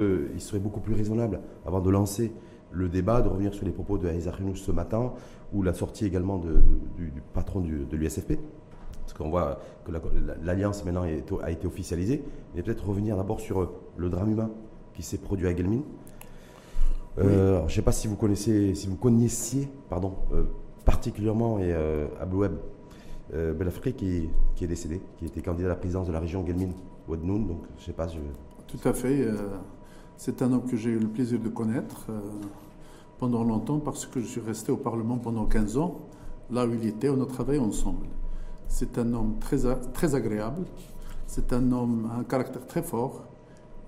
Euh, il serait beaucoup plus raisonnable, avant de lancer le débat, de revenir sur les propos de Aïza ce matin, ou la sortie également du, patron de l'USFP, parce qu'on voit que l'alliance maintenant a été officialisée, mais peut-être revenir d'abord sur euh, le drame humain qui s'est produit à Gelmin. Euh, je ne sais pas si vous connaissez, si vous connaissiez, pardon, particulièrement et Abloueb Belafri qui, qui, est décédé, qui était candidat à la présidence de la région Gelmin Wadnoun, donc je ne sais pas. Je... Tout à fait. C'est un homme que j'ai eu le plaisir de connaître euh, pendant longtemps parce que je suis resté au Parlement pendant 15 ans, là où il était, on a travaillé ensemble. C'est un homme très, très agréable, c'est un homme à un caractère très fort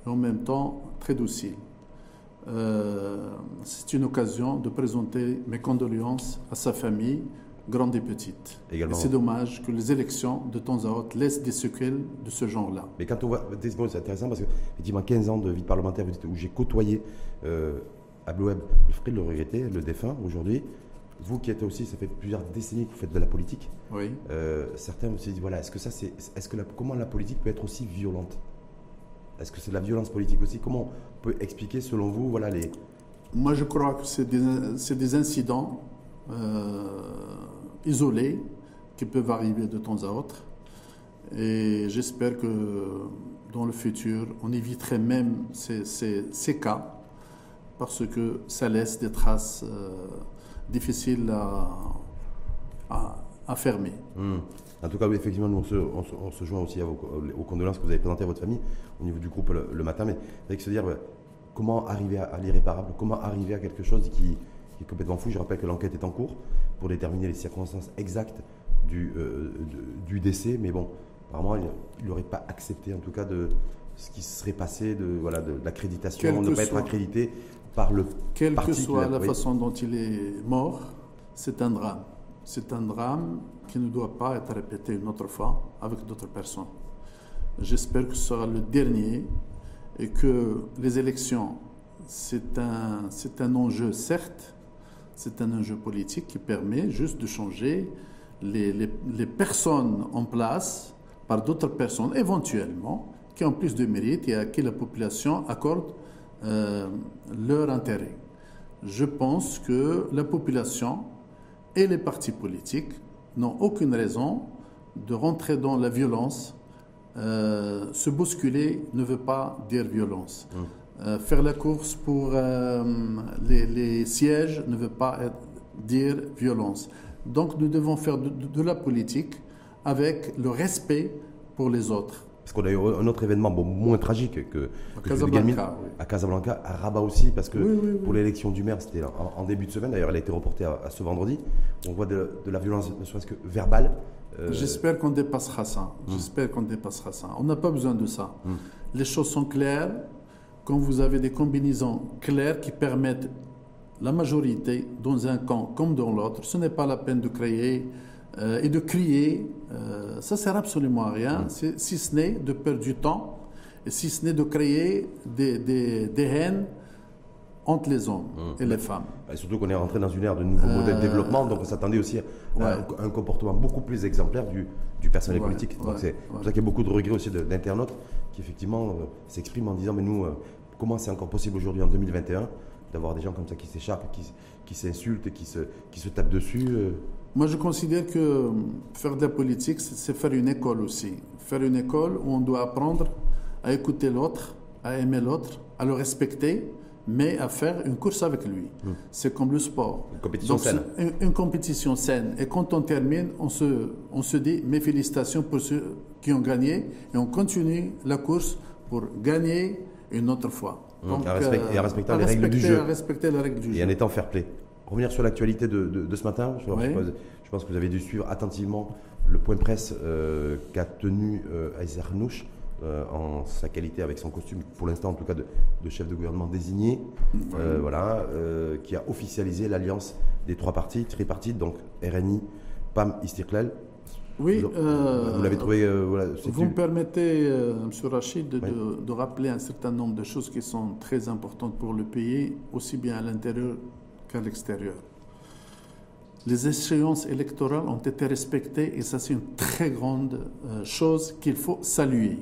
et en même temps très docile. Euh, c'est une occasion de présenter mes condoléances à sa famille, grandes et petites. C'est dommage que les élections, de temps à autre, laissent des séquelles de ce genre-là. Mais quand on voit, c'est intéressant parce que, effectivement, 15 ans de vie parlementaire où j'ai côtoyé euh, Abloueb le regretté, le défunt aujourd'hui. Vous qui êtes aussi, ça fait plusieurs décennies que vous faites de la politique. Oui. Euh, certains vous dit voilà, est-ce que ça, c'est, est-ce que comment la politique peut être aussi violente? Est-ce que c'est de la violence politique aussi? Comment on peut expliquer, selon vous, voilà les. Moi, je crois que c'est des, c'est des incidents isolés qui peuvent arriver de temps à autre. Et j'espère que dans le futur, on éviterait même ces, ces, cas parce que ça laisse des traces euh, difficiles à, à, fermer. Hmm. En tout cas, effectivement, nous, on se, joint aussi aux condoléances que vous avez présentées à votre famille au niveau du groupe le, matin. Mais avec se dire comment arriver à l'irréparable, comment arriver à quelque chose qui, complètement fou. Je rappelle que l'enquête est en cours pour déterminer les circonstances exactes du, euh, du décès, mais bon, apparemment, il n'aurait pas accepté en tout cas de ce qui serait passé de voilà de, l'accréditation, ne pas être accrédité par le Quelle que soit la, façon dont il est mort, c'est un drame. C'est un drame qui ne doit pas être répété une autre fois avec d'autres personnes. J'espère que ce sera le dernier et que les élections, c'est un, c'est un enjeu certes, c'est un enjeu politique qui permet juste de changer les, personnes en place par d'autres personnes, éventuellement, qui ont plus de mérite et à qui la population accorde euh, leur intérêt. Je pense que la population et les partis politiques n'ont aucune raison de rentrer dans la violence. Euh, se bousculer ne veut pas dire violence. Hum. Euh, faire la course pour euh, les, sièges ne veut pas dire violence. Donc nous devons faire de, la politique avec le respect pour les autres. Parce qu'on a eu un autre événement moins tragique que, à, Casablanca, à Casablanca, à Rabat aussi, parce que pour l'élection du maire, c'était en, début de semaine, d'ailleurs elle a été reportée à, ce vendredi. On voit de, la violence, ne serait-ce que verbale. Euh, J'espère qu'on dépassera ça. Hum. J'espère qu'on dépassera ça. On n'a pas besoin de ça. Hum. Les choses sont claires quand vous avez des combinaisons claires qui permettent la majorité dans un camp comme dans l'autre, ce n'est pas la peine de créer euh, et de crier. Euh, ça sert absolument à rien, si ce n'est de perdre du temps, et si ce n'est de créer des, des, des, haines entre les hommes mm. et les femmes. Et surtout qu'on est rentré dans une ère de nouveaux modèles de euh, développement, donc on s'attendait aussi à un, comportement beaucoup plus exemplaire du, du personnel politique. c'est pour ça qu'il y a beaucoup de regrets aussi d'internautes qui effectivement euh, s'expriment en disant mais nous, euh, comment c'est encore possible aujourd'hui en 2021 d'avoir des gens comme ça qui s'échappent, qui, qui s'insultent, qui se, qui se tapent dessus euh? Moi je considère que faire de la politique, c'est faire une école aussi. Faire une école où on doit apprendre à écouter l'autre, à aimer l'autre, à le respecter, mais à faire une course avec lui. Hmm. C'est comme le sport. Une compétition saine. Une, compétition saine. Et quand on termine, on se, on se dit mes félicitations pour ceux qui ont gagné et on continue la course pour gagner une autre fois. Hmm. Donc, et en respectant les règles du jeu. respecter les règles du et en étant fair play. Revenir sur l'actualité de, de, ce matin, je, pense, que vous avez dû suivre attentivement le point de presse euh, qu'a tenu euh, Aizer euh, en sa qualité avec son costume, pour l'instant en tout cas de, chef de gouvernement désigné, euh, voilà, euh, qui a officialisé l'alliance des trois partis, tripartites, donc RNI, PAM, Istiklal. Oui, vous l'avez trouvé. voilà, vous me permettez, M. Rachid, de, de, rappeler un certain nombre de choses qui sont très importantes pour le pays, aussi bien à l'intérieur qu'à l'extérieur. Les échéances électorales ont été respectées et ça c'est une très grande chose qu'il faut saluer.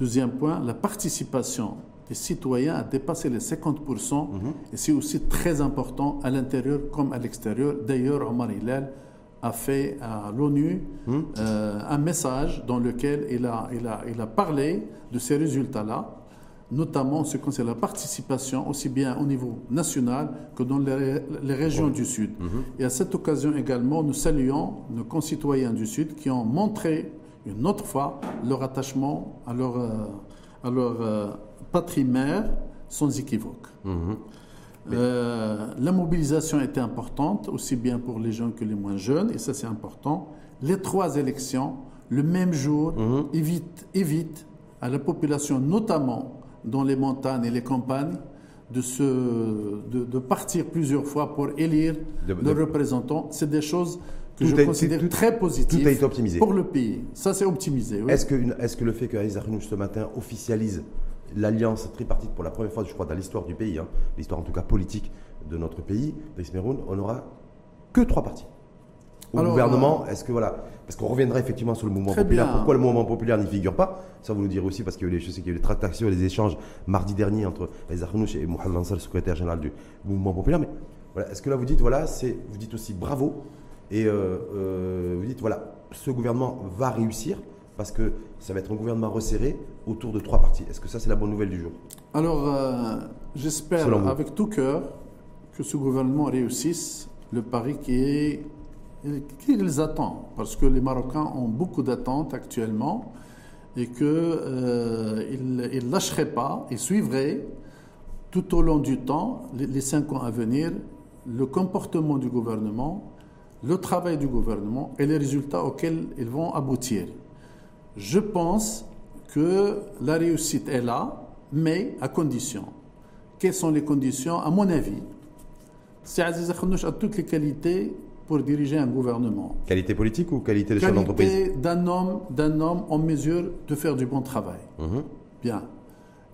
Deuxième point, la participation et citoyen a dépassé les 50%, et c'est aussi très important à l'intérieur comme à l'extérieur. D'ailleurs, Omar Hilal a fait à l'ONU euh, un message dans lequel il a, il a, il a parlé de ces résultats-là, notamment ce qui concerne la participation, aussi bien au niveau national que dans les, les régions du Sud. Et à cette occasion également, nous saluons nos concitoyens du Sud qui ont montré une autre fois leur attachement à leur, euh, à leur euh, patrie mère sans équivoque. Euh, la mobilisation était importante, aussi bien pour les jeunes que les moins jeunes, et ça c'est important. Les trois élections, le même jour, évite, évite à la population, notamment dans les montagnes et les campagnes, de, se, de, de partir plusieurs fois pour élire De- leurs de- représentants. C'est des choses que Tout je a- considère tout- très positives tout a été optimisé. pour le pays. Ça c'est optimisé. oui. Est-ce que, le fait que Aziz Arnouch ce matin officialise l'alliance tripartite pour la première fois, je crois, dans l'histoire du pays, hein, l'histoire en tout cas politique de notre pays, Driss Meroun, on n'aura que trois partis Au Alors, gouvernement, est-ce que voilà, parce qu'on reviendra effectivement sur le mouvement populaire. bien. Pourquoi le mouvement populaire n'y figure pas? Ça, vous nous direz aussi parce qu'il y a eu, les- je sais qu'il y a eu des tractations et des échanges mardi dernier entre Aziz Arnouch et Mohamed Ansar, le secrétaire général du mouvement populaire. Mais voilà, est-ce que là vous dites voilà, c'est, vous dites aussi bravo et euh, euh, vous dites voilà, ce gouvernement va réussir parce que ça va être un gouvernement resserré autour de trois partis. Est-ce que ça c'est la bonne nouvelle du jour? Alors, euh, j'espère avec tout cœur que ce gouvernement réussisse le pari qui est qu'ils attendent, parce que les Marocains ont beaucoup d'attentes actuellement et qu'ils ne lâcheraient pas, ils suivraient tout au long du temps, les, les cinq ans à venir, le comportement du gouvernement, le travail du gouvernement et les résultats auxquels ils vont aboutir. Je pense que la réussite est là, mais à condition. Quelles sont les conditions À mon avis, c'est Aziz Akhnouch a toutes les qualités pour diriger un gouvernement. Qualité politique ou qualité de chef d'entreprise? Qualité d'un homme, d'un homme en mesure de faire du bon travail. Mhm. Bien.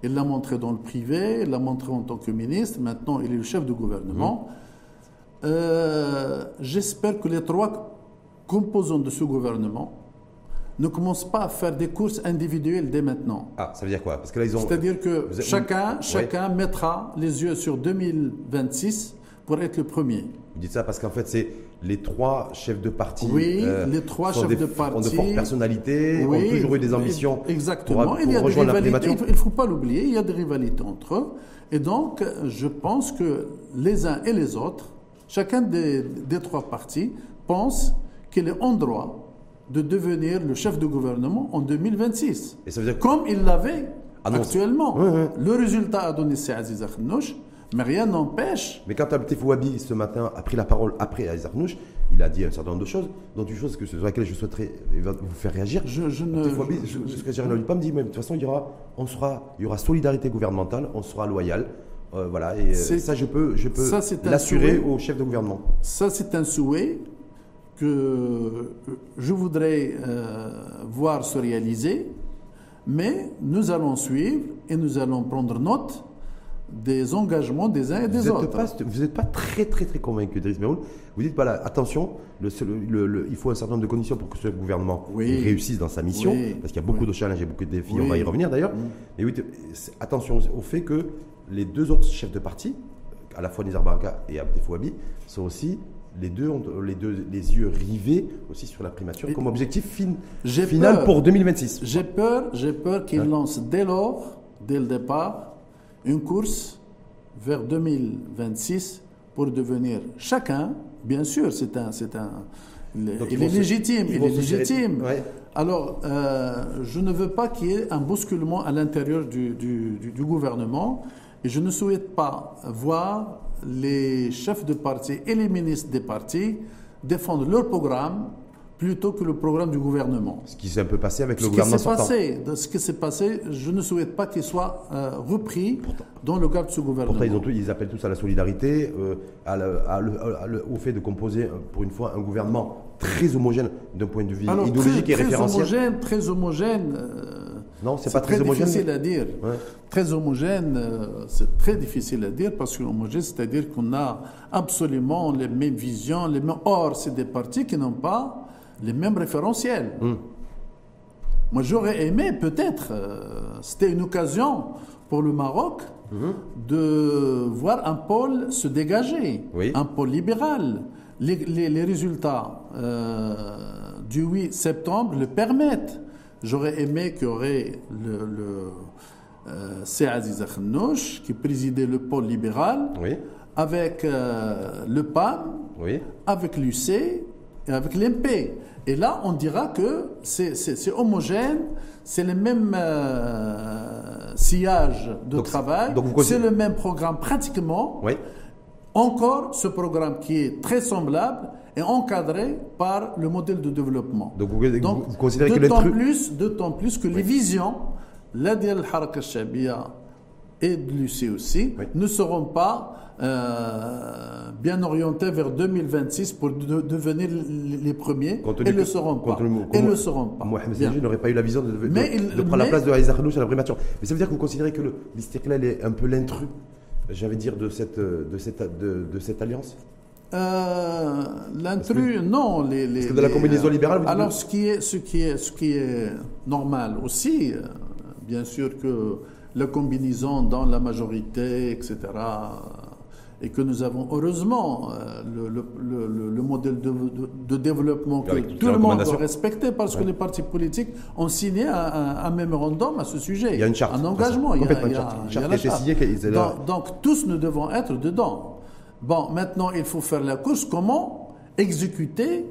Il l'a montré dans le privé, il l'a montré en tant que ministre, maintenant il est le chef de gouvernement. Euh, J'espère que les trois composants de ce gouvernement ne commencent pas à faire des courses individuelles dès maintenant. Ah, ça veut dire quoi? Parce que là ils ont. C'est-à-dire que chacun, chacun mettra les yeux sur 2026 pour être le premier. Vous dites ça parce qu'en fait, c'est les trois chefs de parti. Oui, les trois chefs des- de Ont de parti. fortes personnalités, ont toujours eu des ambitions. Exactement. Pour, il y pour a des rivalités. Il ne faut pas l'oublier. Il y a des rivalités entre eux. Et donc, je pense que les uns et les autres, chacun des, des trois partis, pense qu'il est en droit de devenir le chef de gouvernement en 2026. Et ça veut dire Comme il l'avait actuellement. Le résultat a donné c'est Aziz Akhnouch, mais rien n'empêche Mais quand Abdel Fouabi ce matin a pris la parole après Aziz Arnouch, il a dit un certain nombre de choses, dont une chose que, sur laquelle je souhaiterais vous faire réagir. Je- je ne- Fouabi, je- le je- secrétaire général du PAM dit, mais de toute façon, il y aura, on sera, il y aura solidarité gouvernementale, on sera loyal. Euh, voilà, et euh, ça, je peux, je peux l'assurer au chef de gouvernement. Ça, c'est un souhait que je voudrais euh, voir se réaliser, mais nous allons suivre et nous allons prendre note des engagements des uns et des Vous autres. n'êtes pas, vous êtes pas très très très convaincu d'Idriss Meroul. Vous dites voilà, attention, le, le- le- il faut un certain nombre de conditions pour que ce gouvernement Oui. réussisse dans sa mission, Oui. parce qu'il y a beaucoup Oui. de challenges et beaucoup de défis. On va y revenir d'ailleurs. Mm. Mais oui, attention au fait que les deux autres chefs de parti, à la fois Nizar Baraka et Abdel Fouabi, sont aussi les deux ont les deux les yeux rivés aussi sur la primature Et- comme objectif fin- final peur. pour 2026. J'ai peur, j'ai peur qu'il Hein? lance dès lors, dès le départ, une course vers 2026 pour devenir chacun, bien sûr, c'est un, c'est un, il, Donc, est légitime, il est légitime. Ouais. Alors, euh, je ne veux pas qu'il y ait un bousculement à l'intérieur du, du- du- du gouvernement et je ne souhaite pas voir les chefs de parti et les ministres des partis défendre leur programme plutôt que le programme du gouvernement. Ce qui s'est un peu passé avec le Ce qui gouvernement sortant. passé, ce qui s'est passé, je ne souhaite pas qu'il soit euh, repris dans le cadre de ce gouvernement. Pourtant, ils, ont tous- ils appellent tous à la solidarité, euh, à le- à le- à le- au fait de composer, euh, pour une fois, un gouvernement très homogène d'un point de vue Alors, idéologique très, et très référentiel. homogène, très homogène. euh, Non, c'est pas très, très homogène. difficile à dire. Ouais. Très homogène, euh, c'est très difficile à dire parce que homogène, c'est-à-dire qu'on a absolument les mêmes visions, les mêmes. Or, c'est des partis qui n'ont pas les mêmes référentiels. Hmm. Moi, j'aurais aimé peut-être, euh, c'était une occasion pour le Maroc mhm. de voir un pôle se dégager, un pôle libéral. Les, résultats euh, du 8 septembre le permettent. J'aurais aimé qu'il y aurait le, le euh, qui présidait le pôle libéral, avec euh, le PAM, avec l'UC et avec l'MP. Et là, on dira que c'est homogène, c'est le même euh, sillage de travail, c'est le même programme pratiquement. Oui. Encore ce programme qui est très semblable est encadré par le modèle de développement. Donc vous, considérez que d'autant plus, d'autant plus que les visions, la Dial Haraka et de l'UC aussi, ne seront pas euh, bien orientés vers 2026 pour devenir les premiers et ne le seront pas. et le seront pas. Mohamed n'aurait pas eu la vision de, de, prendre la place de Khanouch à la primature. Mais ça veut dire que vous considérez que l'Istiklal est un peu l'intrus, j'avais dire, de cette, de cette, de, cette alliance? Euh, L'intrus, non. Les, les, de la combinaison libérale. alors, ce qui, est, ce, qui est, ce qui est normal aussi, euh, bien sûr que la combinaison dans la majorité, etc., et que nous avons heureusement euh, le, modèle de, développement que tout le monde doit respecter parce que les partis politiques ont signé un, mémorandum à ce sujet. Il y a une charte. Un engagement. Il y a, une charte, donc, donc, tous nous devons être dedans. Bon, maintenant il faut faire la course. Comment exécuter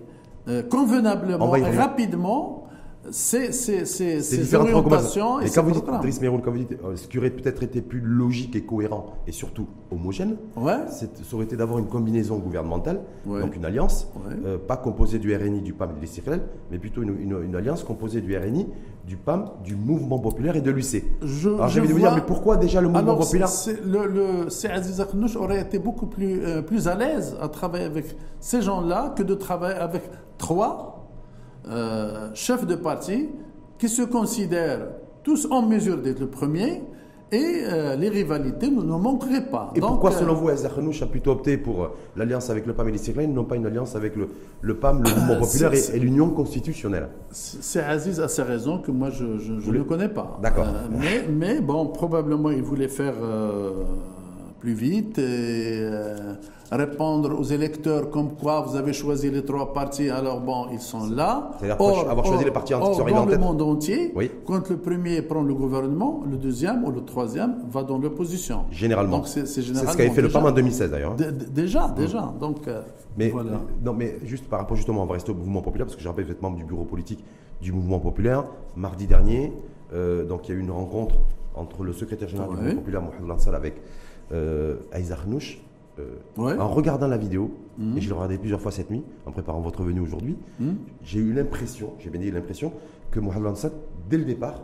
euh, convenablement et rapidement c'est ces orientations et, quand vous dites, Driss quand vous dites euh, ce qui aurait peut-être été plus logique et cohérent et surtout homogène, ouais. ça aurait été d'avoir une combinaison gouvernementale, donc une alliance, euh, pas composée du RNI, du PAM et de l'ICRL, mais plutôt une, une, alliance composée du RNI, du PAM, du Mouvement Populaire et de l'UC. Alors j'ai envie de vous dire, mais pourquoi déjà le Mouvement Populaire Le, le Aziz aurait été beaucoup plus, euh, plus à l'aise à travailler avec ces gens-là que de travailler avec trois euh, chefs de parti qui se considèrent tous en mesure d'être le premier et euh, les rivalités ne, manqueraient pas. Et pourquoi, euh, selon vous, Khanouch a plutôt opté pour l'alliance avec le PAM et les non pas une alliance avec le, le PAM, le mouvement populaire et, l'union constitutionnelle? C'est Aziz à ses raisons que moi je, ne connais pas. D'accord. mais, mais, bon, probablement il voulait faire plus vite et répondre aux électeurs comme quoi vous avez choisi les trois partis, alors bon, ils sont là. C'est-à-dire avoir choisi les partis or, dans le monde entier, quand le premier prend le gouvernement, le deuxième ou le troisième va dans l'opposition. Généralement. c'est ce qu'avait fait le PAM en 2016 d'ailleurs. Hein. Déjà, déjà. Donc, euh, mais, non, mais juste par rapport justement, on va rester au mouvement populaire, parce que je rappelle, vous êtes membre du bureau politique du mouvement populaire. Mardi dernier, euh, donc il y a eu une rencontre entre le secrétaire général du mouvement populaire, Mohamed Lansal, avec euh, Aïza euh, en regardant la vidéo, mhm. et je l'ai regardé plusieurs fois cette nuit, en préparant votre venue aujourd'hui, mhm. j'ai eu l'impression, j'ai bien dit l'impression, que Mohamed Lansat, dès le départ,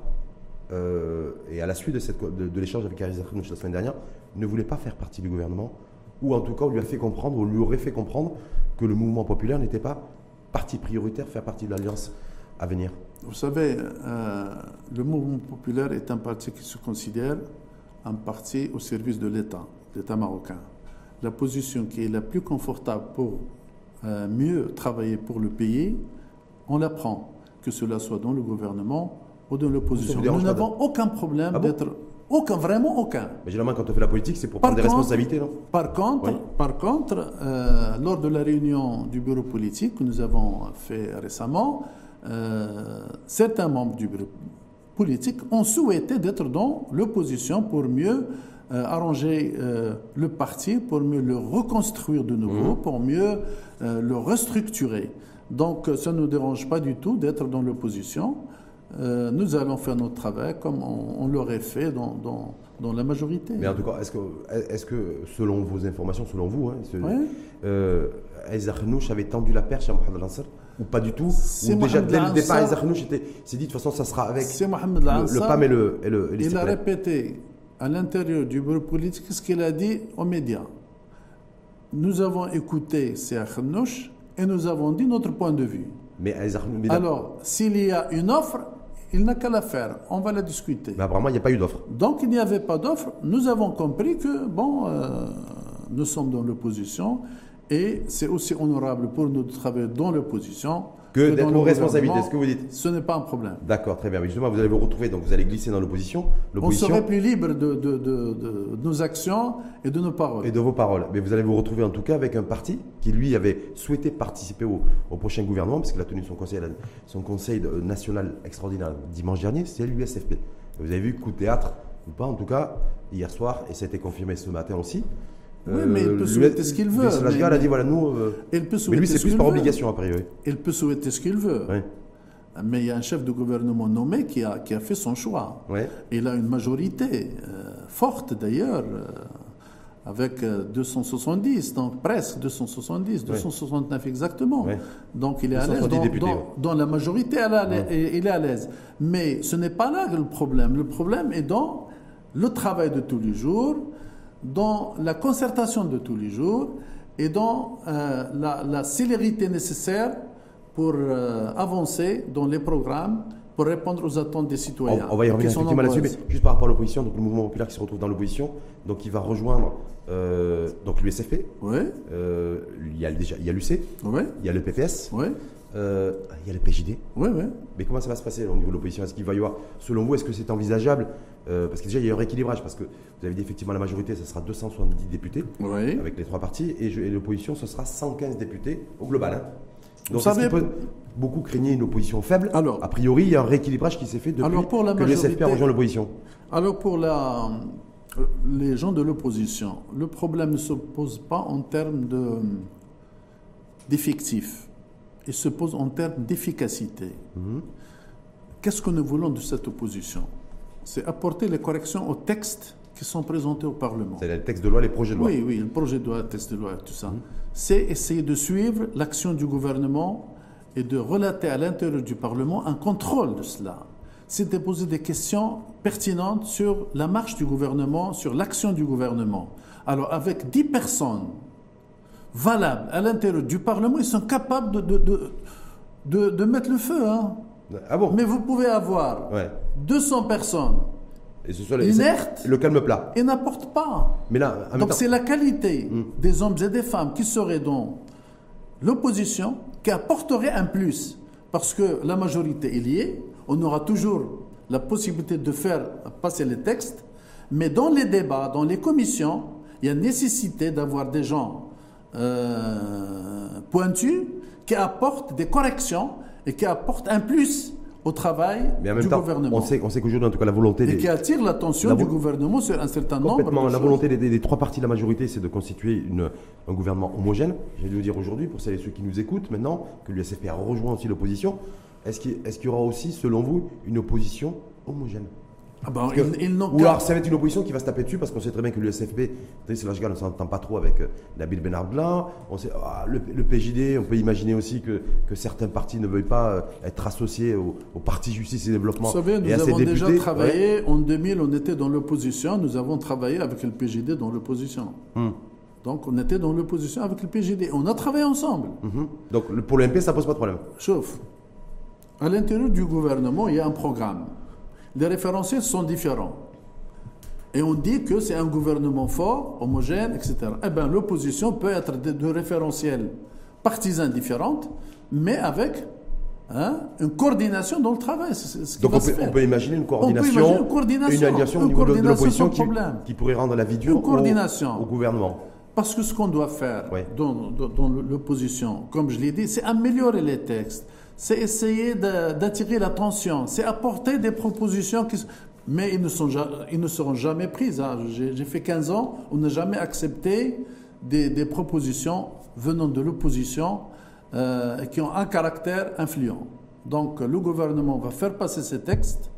euh, et à la suite de, cette, de, l'échange avec Ariza Khanouch la semaine dernière, ne voulait pas faire partie du gouvernement, ou en tout cas, on lui a fait comprendre, on lui aurait fait comprendre que le mouvement populaire n'était pas parti prioritaire, faire partie de l'alliance à venir. Vous savez, euh, le mouvement populaire est un parti qui se considère un parti au service de l'État, l'État marocain la position qui est la plus confortable pour euh, mieux travailler pour le pays, on la prend, que cela soit dans le gouvernement ou dans l'opposition. Nous n'avons aucun problème ah d'être aucun, vraiment aucun. Mais généralement, quand on fait la politique, c'est pour prendre des responsabilités, non? Par contre, par contre euh, lors de la réunion du bureau politique que nous avons fait récemment, euh, certains membres du bureau politique ont souhaité d'être dans l'opposition pour mieux euh, arranger euh, le parti pour mieux le reconstruire de nouveau, mmh. pour mieux euh, le restructurer. Donc ça ne nous dérange pas du tout d'être dans l'opposition. Nous allons faire notre travail comme on, l'aurait fait dans, dans, dans, la majorité. Mais en tout cas, est-ce que, est que selon vos informations, selon vous, hein, avait tendu la perche à Mohamed Lansar ou pas du tout Ou déjà dès le départ, Aizar s'est dit de toute façon ça sera avec le, le, PAM et le, et le, Il a répété à l'intérieur du bureau politique ce qu'il a dit aux médias. Nous avons écouté Khanouch et nous avons dit notre point de vue. Mais Alors, s'il y a une offre, il n'a qu'à la faire. On va la discuter. Mais apparemment, il n'y a pas eu d'offre. Donc, il n'y avait pas d'offre. Nous avons compris que, bon, euh, nous sommes dans l'opposition et c'est aussi honorable pour nous de travailler dans l'opposition que, d'être aux responsabilités, ce que vous dites. Ce n'est pas un problème. D'accord, très bien. justement, vous allez vous retrouver, donc vous allez glisser dans l'opposition. On serait plus libre de, de, de, de, nos actions et de nos paroles. Et de vos paroles. Mais vous allez vous retrouver en tout cas avec un parti qui, lui, avait souhaité participer au, au prochain gouvernement, parce qu'il a tenu son conseil, son conseil national extraordinaire dimanche dernier, c'est l'USFP. Vous avez vu coup de théâtre, ou pas en tout cas, hier soir, et ça a été confirmé ce matin aussi. Oui, mais il peut euh, souhaiter ce qu'il veut. Mais, il a dit voilà, nous. Euh, mais lui, c'est plus par obligation, a priori. Il peut souhaiter ce qu'il veut. Mais il y a un chef de gouvernement nommé qui a, qui a fait son choix. Il a une majorité euh, forte, d'ailleurs, avec 270, donc presque 270, 269 exactement. Donc il est à l'aise. Dans, dans, la majorité, il est à l'aise. Mais ce n'est pas là le problème. Le problème est dans le travail de tous les jours dans la concertation de tous les jours et dans euh, la, célérité nécessaire pour euh, avancer dans les programmes pour répondre aux attentes des citoyens. On, va y revenir effectivement là-dessus, mais juste par rapport à l'opposition, donc le mouvement populaire qui se retrouve dans l'opposition, donc il va rejoindre euh, donc l'USFP. Oui. il y a déjà il y a l'UC. Il y a le PPS. Euh, il y a le PJD. Mais comment ça va se passer au niveau de l'opposition? Est-ce qu'il va y avoir, selon vous, est-ce que c'est envisageable? Euh, Parce que déjà, il y a un rééquilibrage, parce que vous avez dit effectivement la majorité, ce sera 270 députés, avec les trois partis, et, l'opposition, ce sera 115 députés au global. Hein. Donc, vous peut beaucoup craigner une opposition faible. Alors, a priori, il y a un rééquilibrage qui s'est fait depuis alors pour la que l'USFP a rejoint l'opposition. Alors, pour la, les gens de l'opposition, le problème ne se pose pas en termes d'effectifs il se pose en termes d'efficacité. Mhm. Qu'est-ce que nous voulons de cette opposition? C'est apporter les corrections aux textes qui sont présentés au Parlement. C'est les textes de loi, les projets de loi. Oui, oui, le projet de loi, le texte de loi, tout ça. Mhm. C'est essayer de suivre l'action du gouvernement et de relater à l'intérieur du Parlement un contrôle de cela. C'est de poser des questions pertinentes sur la marche du gouvernement, sur l'action du gouvernement. Alors, avec dix personnes valables à l'intérieur du Parlement, ils sont capables de, de, de, mettre le feu. Hein. Ah bon? Mais vous pouvez avoir 200 personnes et ce inertes le calme plat. et n'apportent pas. Mais là, Donc c'est la qualité hmm. des hommes et des femmes qui seraient dans l'opposition qui apporterait un plus. Parce que la majorité est liée, on aura toujours la possibilité de faire passer les textes, mais dans les débats, dans les commissions, il y a nécessité d'avoir des gens euh, pointu qui apporte des corrections et qui apporte un plus au travail Mais en même du temps, gouvernement. On sait, on sait qu'aujourd'hui, en tout cas, la volonté. Et qui attire l'attention du gouvernement sur un certain nombre de La volonté des, trois partis de la majorité, c'est de constituer une, un gouvernement homogène. J'ai dû le dire aujourd'hui, pour celles et ceux qui nous écoutent maintenant, que l'USFP a rejoint aussi l'opposition. Est-ce qu'il est y aura aussi, selon vous, une opposition homogène? Ah ils, ou alors ça va être une opposition qui va se taper dessus parce qu'on sait très bien que l'USFP, là, on ne s'entend pas trop avec euh, Nabil Benarbla. On sait, ah, le, PJD, on peut imaginer aussi que, que, certains partis ne veuillent pas euh, être associés au, Parti Justice et Développement. Vous savez, nous avons déjà travaillé, en 2000, on était dans l'opposition, nous avons travaillé avec le PJD dans l'opposition. Hmm. Donc on était dans l'opposition avec le PJD. On a travaillé ensemble. Mhm. Donc pour le MP, ça pose pas de problème. Sauf, à l'intérieur du gouvernement, il y a un programme les référentiels sont différents. Et on dit que c'est un gouvernement fort, homogène, etc. Eh bien, l'opposition peut être de, référentiels partisans différentes, mais avec hein, une coordination dans le travail. Donc on peut, on peut, imaginer une coordination, une, coordination, une au niveau de, l'opposition qui, pourrait rendre la vie dure au, gouvernement. Parce que ce qu'on doit faire dans, dans l'opposition, comme je l'ai dit, c'est améliorer les textes c'est essayer d'attirer l'attention, c'est apporter des propositions qui... Mais ils ne, seront jamais prises. Hein. J'ai fait 15 ans, on n'a jamais accepté des, propositions venant de l'opposition euh, qui ont un caractère influent. Donc le gouvernement va faire passer ces textes,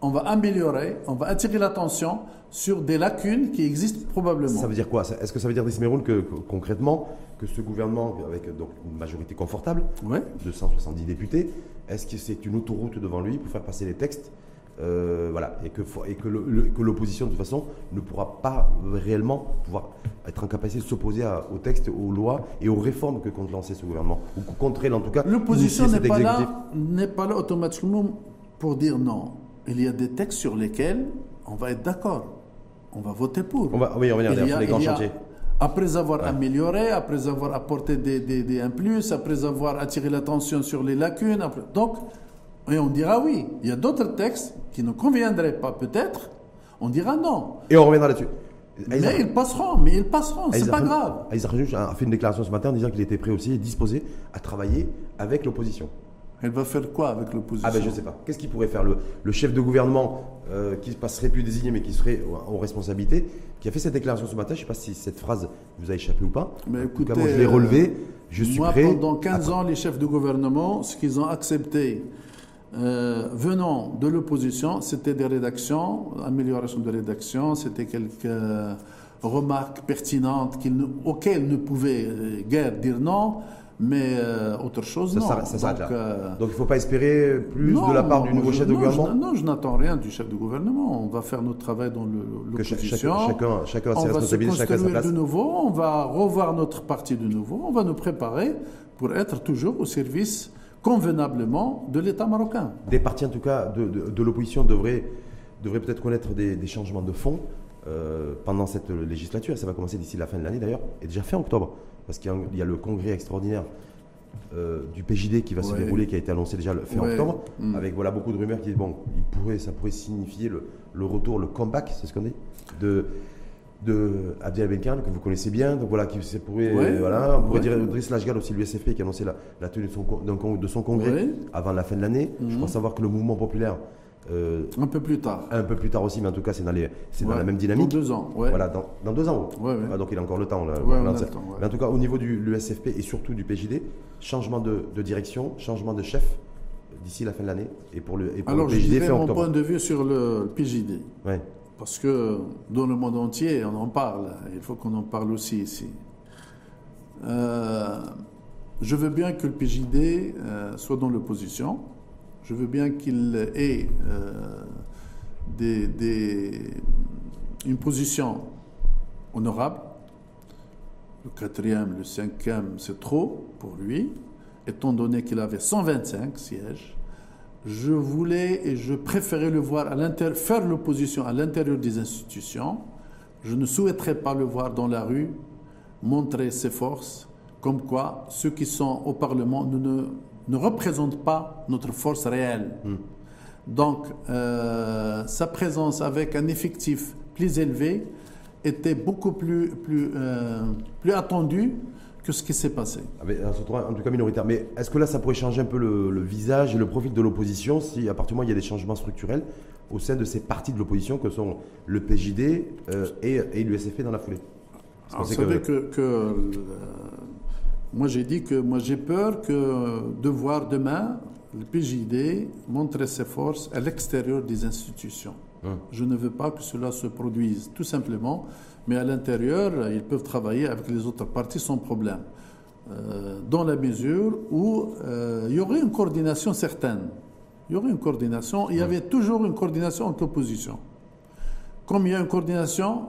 on va améliorer, on va attirer l'attention sur des lacunes qui existent probablement. Ça veut dire quoi? Est-ce que ça veut dire, Dismeroul, que, que concrètement, que ce gouvernement, avec donc, une majorité confortable, de 170 députés, est-ce que c'est une autoroute devant lui pour faire passer les textes euh, voilà, et que, et que, l'opposition, de toute façon, ne pourra pas réellement pouvoir être en capacité de s'opposer aux textes, aux lois et aux réformes que compte lancer ce gouvernement, ou contre elle en tout cas. L'opposition n'est pas, là, n'est pas là automatiquement pour dire non. Il y a des textes sur lesquels on va être d'accord. On va voter pour. On va, oui, on va dire, les grands chantiers. Après avoir amélioré, après avoir apporté des, des, des un plus, après avoir attiré l'attention sur les lacunes. Donc, et on dira oui. Il y a d'autres textes qui ne conviendraient pas peut-être. On dira non. Et on reviendra là-dessus. Mais ils passeront, mais ils passeront, c'est pas grave. Aïssa a fait une déclaration ce matin en disant qu'il était prêt aussi et disposé à travailler avec l'opposition. Elle va faire quoi avec l'opposition Ah ben je sais pas. Qu'est-ce qu'il pourrait faire le, le, chef de gouvernement euh, qui ne passerait plus désigné mais qui serait en responsabilité, qui a fait cette déclaration ce matin, je ne sais pas si cette phrase vous a échappé ou pas. Mais écoutez, en tout cas, moi je l'ai relevé, je suis moi, prêt. Pendant 15 ans, les chefs de gouvernement, ce qu'ils ont accepté euh, venant de l'opposition, c'était des rédactions, amélioration de rédaction, c'était quelques remarques pertinentes auxquelles ne pouvaient euh, guère dire non, mais euh, autre chose, non. Ça Donc, Donc il ne faut pas espérer plus de la part du nouveau chef de gouvernement Non, je n'attends rien du chef de gouvernement. On va faire notre travail dans l'opposition. Chacun, chacun a ses responsabilités, chacun a sa place. de nouveau, on va revoir notre parti de nouveau, on va nous préparer pour être toujours au service convenablement de l'État marocain. Des partis, en tout cas, de, de, l'opposition devraient, devraient peut-être connaître des, changements de fond euh, pendant cette législature. Ça va commencer d'ici la fin de l'année, d'ailleurs, et déjà fin octobre, parce qu'il y, a le congrès extraordinaire euh, du PJD qui va se dérouler, qui a été annoncé déjà le fin octobre, mm. avec voilà, beaucoup de rumeurs qui disent bon, il pourrait, ça pourrait signifier le, le retour, le comeback, c'est ce qu'on dit, de de Abdel que vous connaissez bien. Donc voilà, qui pourrait, voilà, on pourrait dire Driss Lashgal aussi, l'USFP, qui a annoncé la, tenue de son, de son congrès avant la fin de l'année. Je mhm. crois savoir que le mouvement populaire. Euh, un peu plus tard. Un peu plus tard aussi, mais en tout cas, c'est dans, dans la même dynamique. Dans deux ans. Voilà, dans, dans, deux ans. Ah, donc il a encore le temps. Là, mais en tout cas, au niveau de l'USFP et surtout du PJD, changement de, de direction, changement de chef d'ici la fin de l'année. Et pour le, et pour Alors, le PJD, je mon point de vue sur le PJD. Ouais. Parce que dans le monde entier, on en parle. Il faut qu'on en parle aussi ici. Euh, je veux bien que le PJD euh, soit dans l'opposition. Je veux bien qu'il ait euh, une position honorable. Le quatrième, le cinquième, c'est trop pour lui, étant donné qu'il avait 125 sièges je voulais et je préférais le voir faire l'opposition à l'intérieur des institutions. Je ne souhaiterais pas le voir dans la rue montrer ses forces, comme quoi ceux qui sont au Parlement ne, ne, représentent pas notre force réelle. Donc, euh, sa présence avec un effectif plus élevé était beaucoup plus, plus, euh, plus attendue que ce qui s'est passé. en tout cas minoritaire. Mais est-ce que là, ça pourrait changer un peu le, visage et le profil de l'opposition si, à partir du moment où il y a des changements structurels au sein de ces partis de l'opposition que sont le PJD euh, et, et l'USFP dans la foulée? Vous savez que, euh, moi j'ai dit que moi j'ai peur que de voir demain le PJD montrer ses forces à l'extérieur des institutions. Hum. Je ne veux pas que cela se produise, tout simplement mais à l'intérieur, ils peuvent travailler avec les autres partis sans problème. Euh, dans la mesure où euh, il y aurait une coordination certaine. Il y aurait une coordination. Il y avait toujours une coordination entre l'opposition. Comme il y a une coordination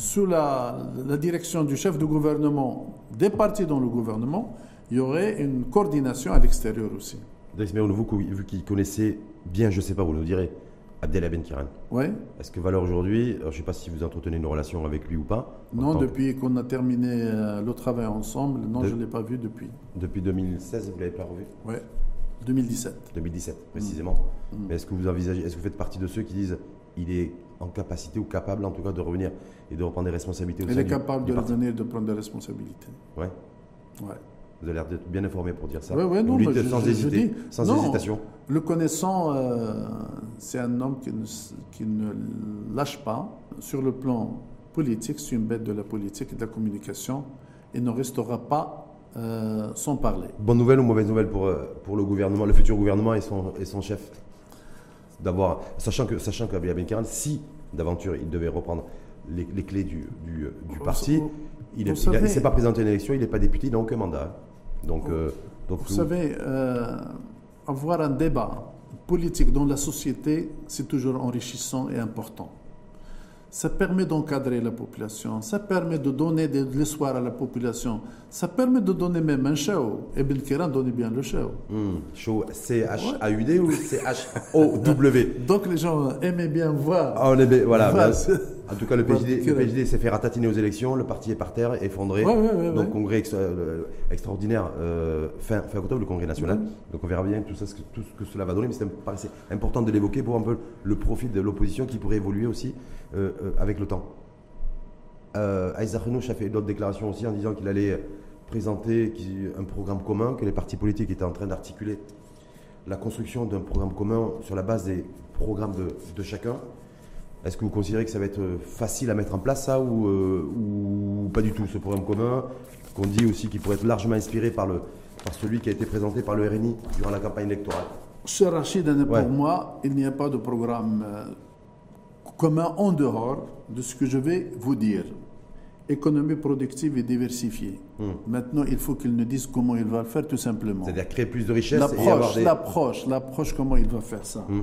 sous la, la, direction du chef de gouvernement des partis dans le gouvernement, il y aurait une coordination à l'extérieur aussi. Vous, vu qu'il connaissait bien, je ne sais pas, vous le direz, Abdellah Ben Kiran. Oui. Est-ce que Valeur aujourd'hui, je ne sais pas si vous entretenez une relation avec lui ou pas Non, depuis qu'on a terminé euh, le travail ensemble, non, je ne l'ai pas vu depuis. Depuis 2016, vous ne l'avez pas revu? Oui, 2017. 2017, précisément. Mm. Mais est-ce que vous envisagez, est-ce que vous faites partie de ceux qui disent il est en capacité ou capable en tout cas de revenir et de reprendre des responsabilités Il est capable de revenir et de prendre des responsabilités. Oui. Ouais. Vous avez l'air d'être bien informé pour dire ça. Oui, oui, non, mais sans, hésiter, sans hésitation. Le connaissant, euh, c'est un homme qui ne, qui ne, lâche pas. Sur le plan politique, c'est une bête de la politique et de la communication et ne restera pas euh, sans parler. Bonne nouvelle ou mauvaise nouvelle pour, euh, pour le gouvernement, le futur gouvernement et son, et son chef? D'avoir, sachant que sachant Benkaran, si d'aventure il devait reprendre les, les clés du, du, du parti, il ne s'est pas présenté à une élection, il n'est pas député, il n'a aucun mandat. Donc, euh, donc vous, savez, euh, avoir un débat politique dans la société, c'est toujours enrichissant et important. Ça permet d'encadrer la population, ça permet de donner de l'espoir à la population, ça permet de donner même un show. Ibn Kiran donnait bien le show. Hmm, show, C-H-A-U-D ou C-H-O-W Donc les gens aimaient bien voir. Ah, on aimait, voilà. En tout cas, le PJD, s'est fait ratatiner aux élections, le parti est par terre, effondré. Donc, congrès euh, extraordinaire euh, fin, fin, octobre, le congrès national. Donc, on verra bien tout, ça, tout ce que cela va donner. Mais c'est important de l'évoquer pour un peu le profit de l'opposition qui pourrait évoluer aussi euh, avec le temps. Euh, a fait d'autres déclarations aussi en disant qu'il allait présenter un programme commun, que les partis politiques étaient en train d'articuler la construction d'un programme commun sur la base des programmes de, chacun. Est-ce que vous considérez que ça va être facile à mettre en place, ça, ou, euh, pas du tout, ce programme commun, qu'on dit aussi qu'il pourrait être largement inspiré par, le, par celui qui a été présenté par le RNI durant la campagne électorale? Cher Rachid, pour moi, il n'y a pas de programme euh, commun en dehors de ce que je vais vous dire économie productive et diversifiée. Hmm. Maintenant, il faut qu'il nous dise comment il va le faire, tout simplement. C'est-à-dire créer plus de richesses L'approche, l'approche, l'approche, comment il va faire ça. Hmm.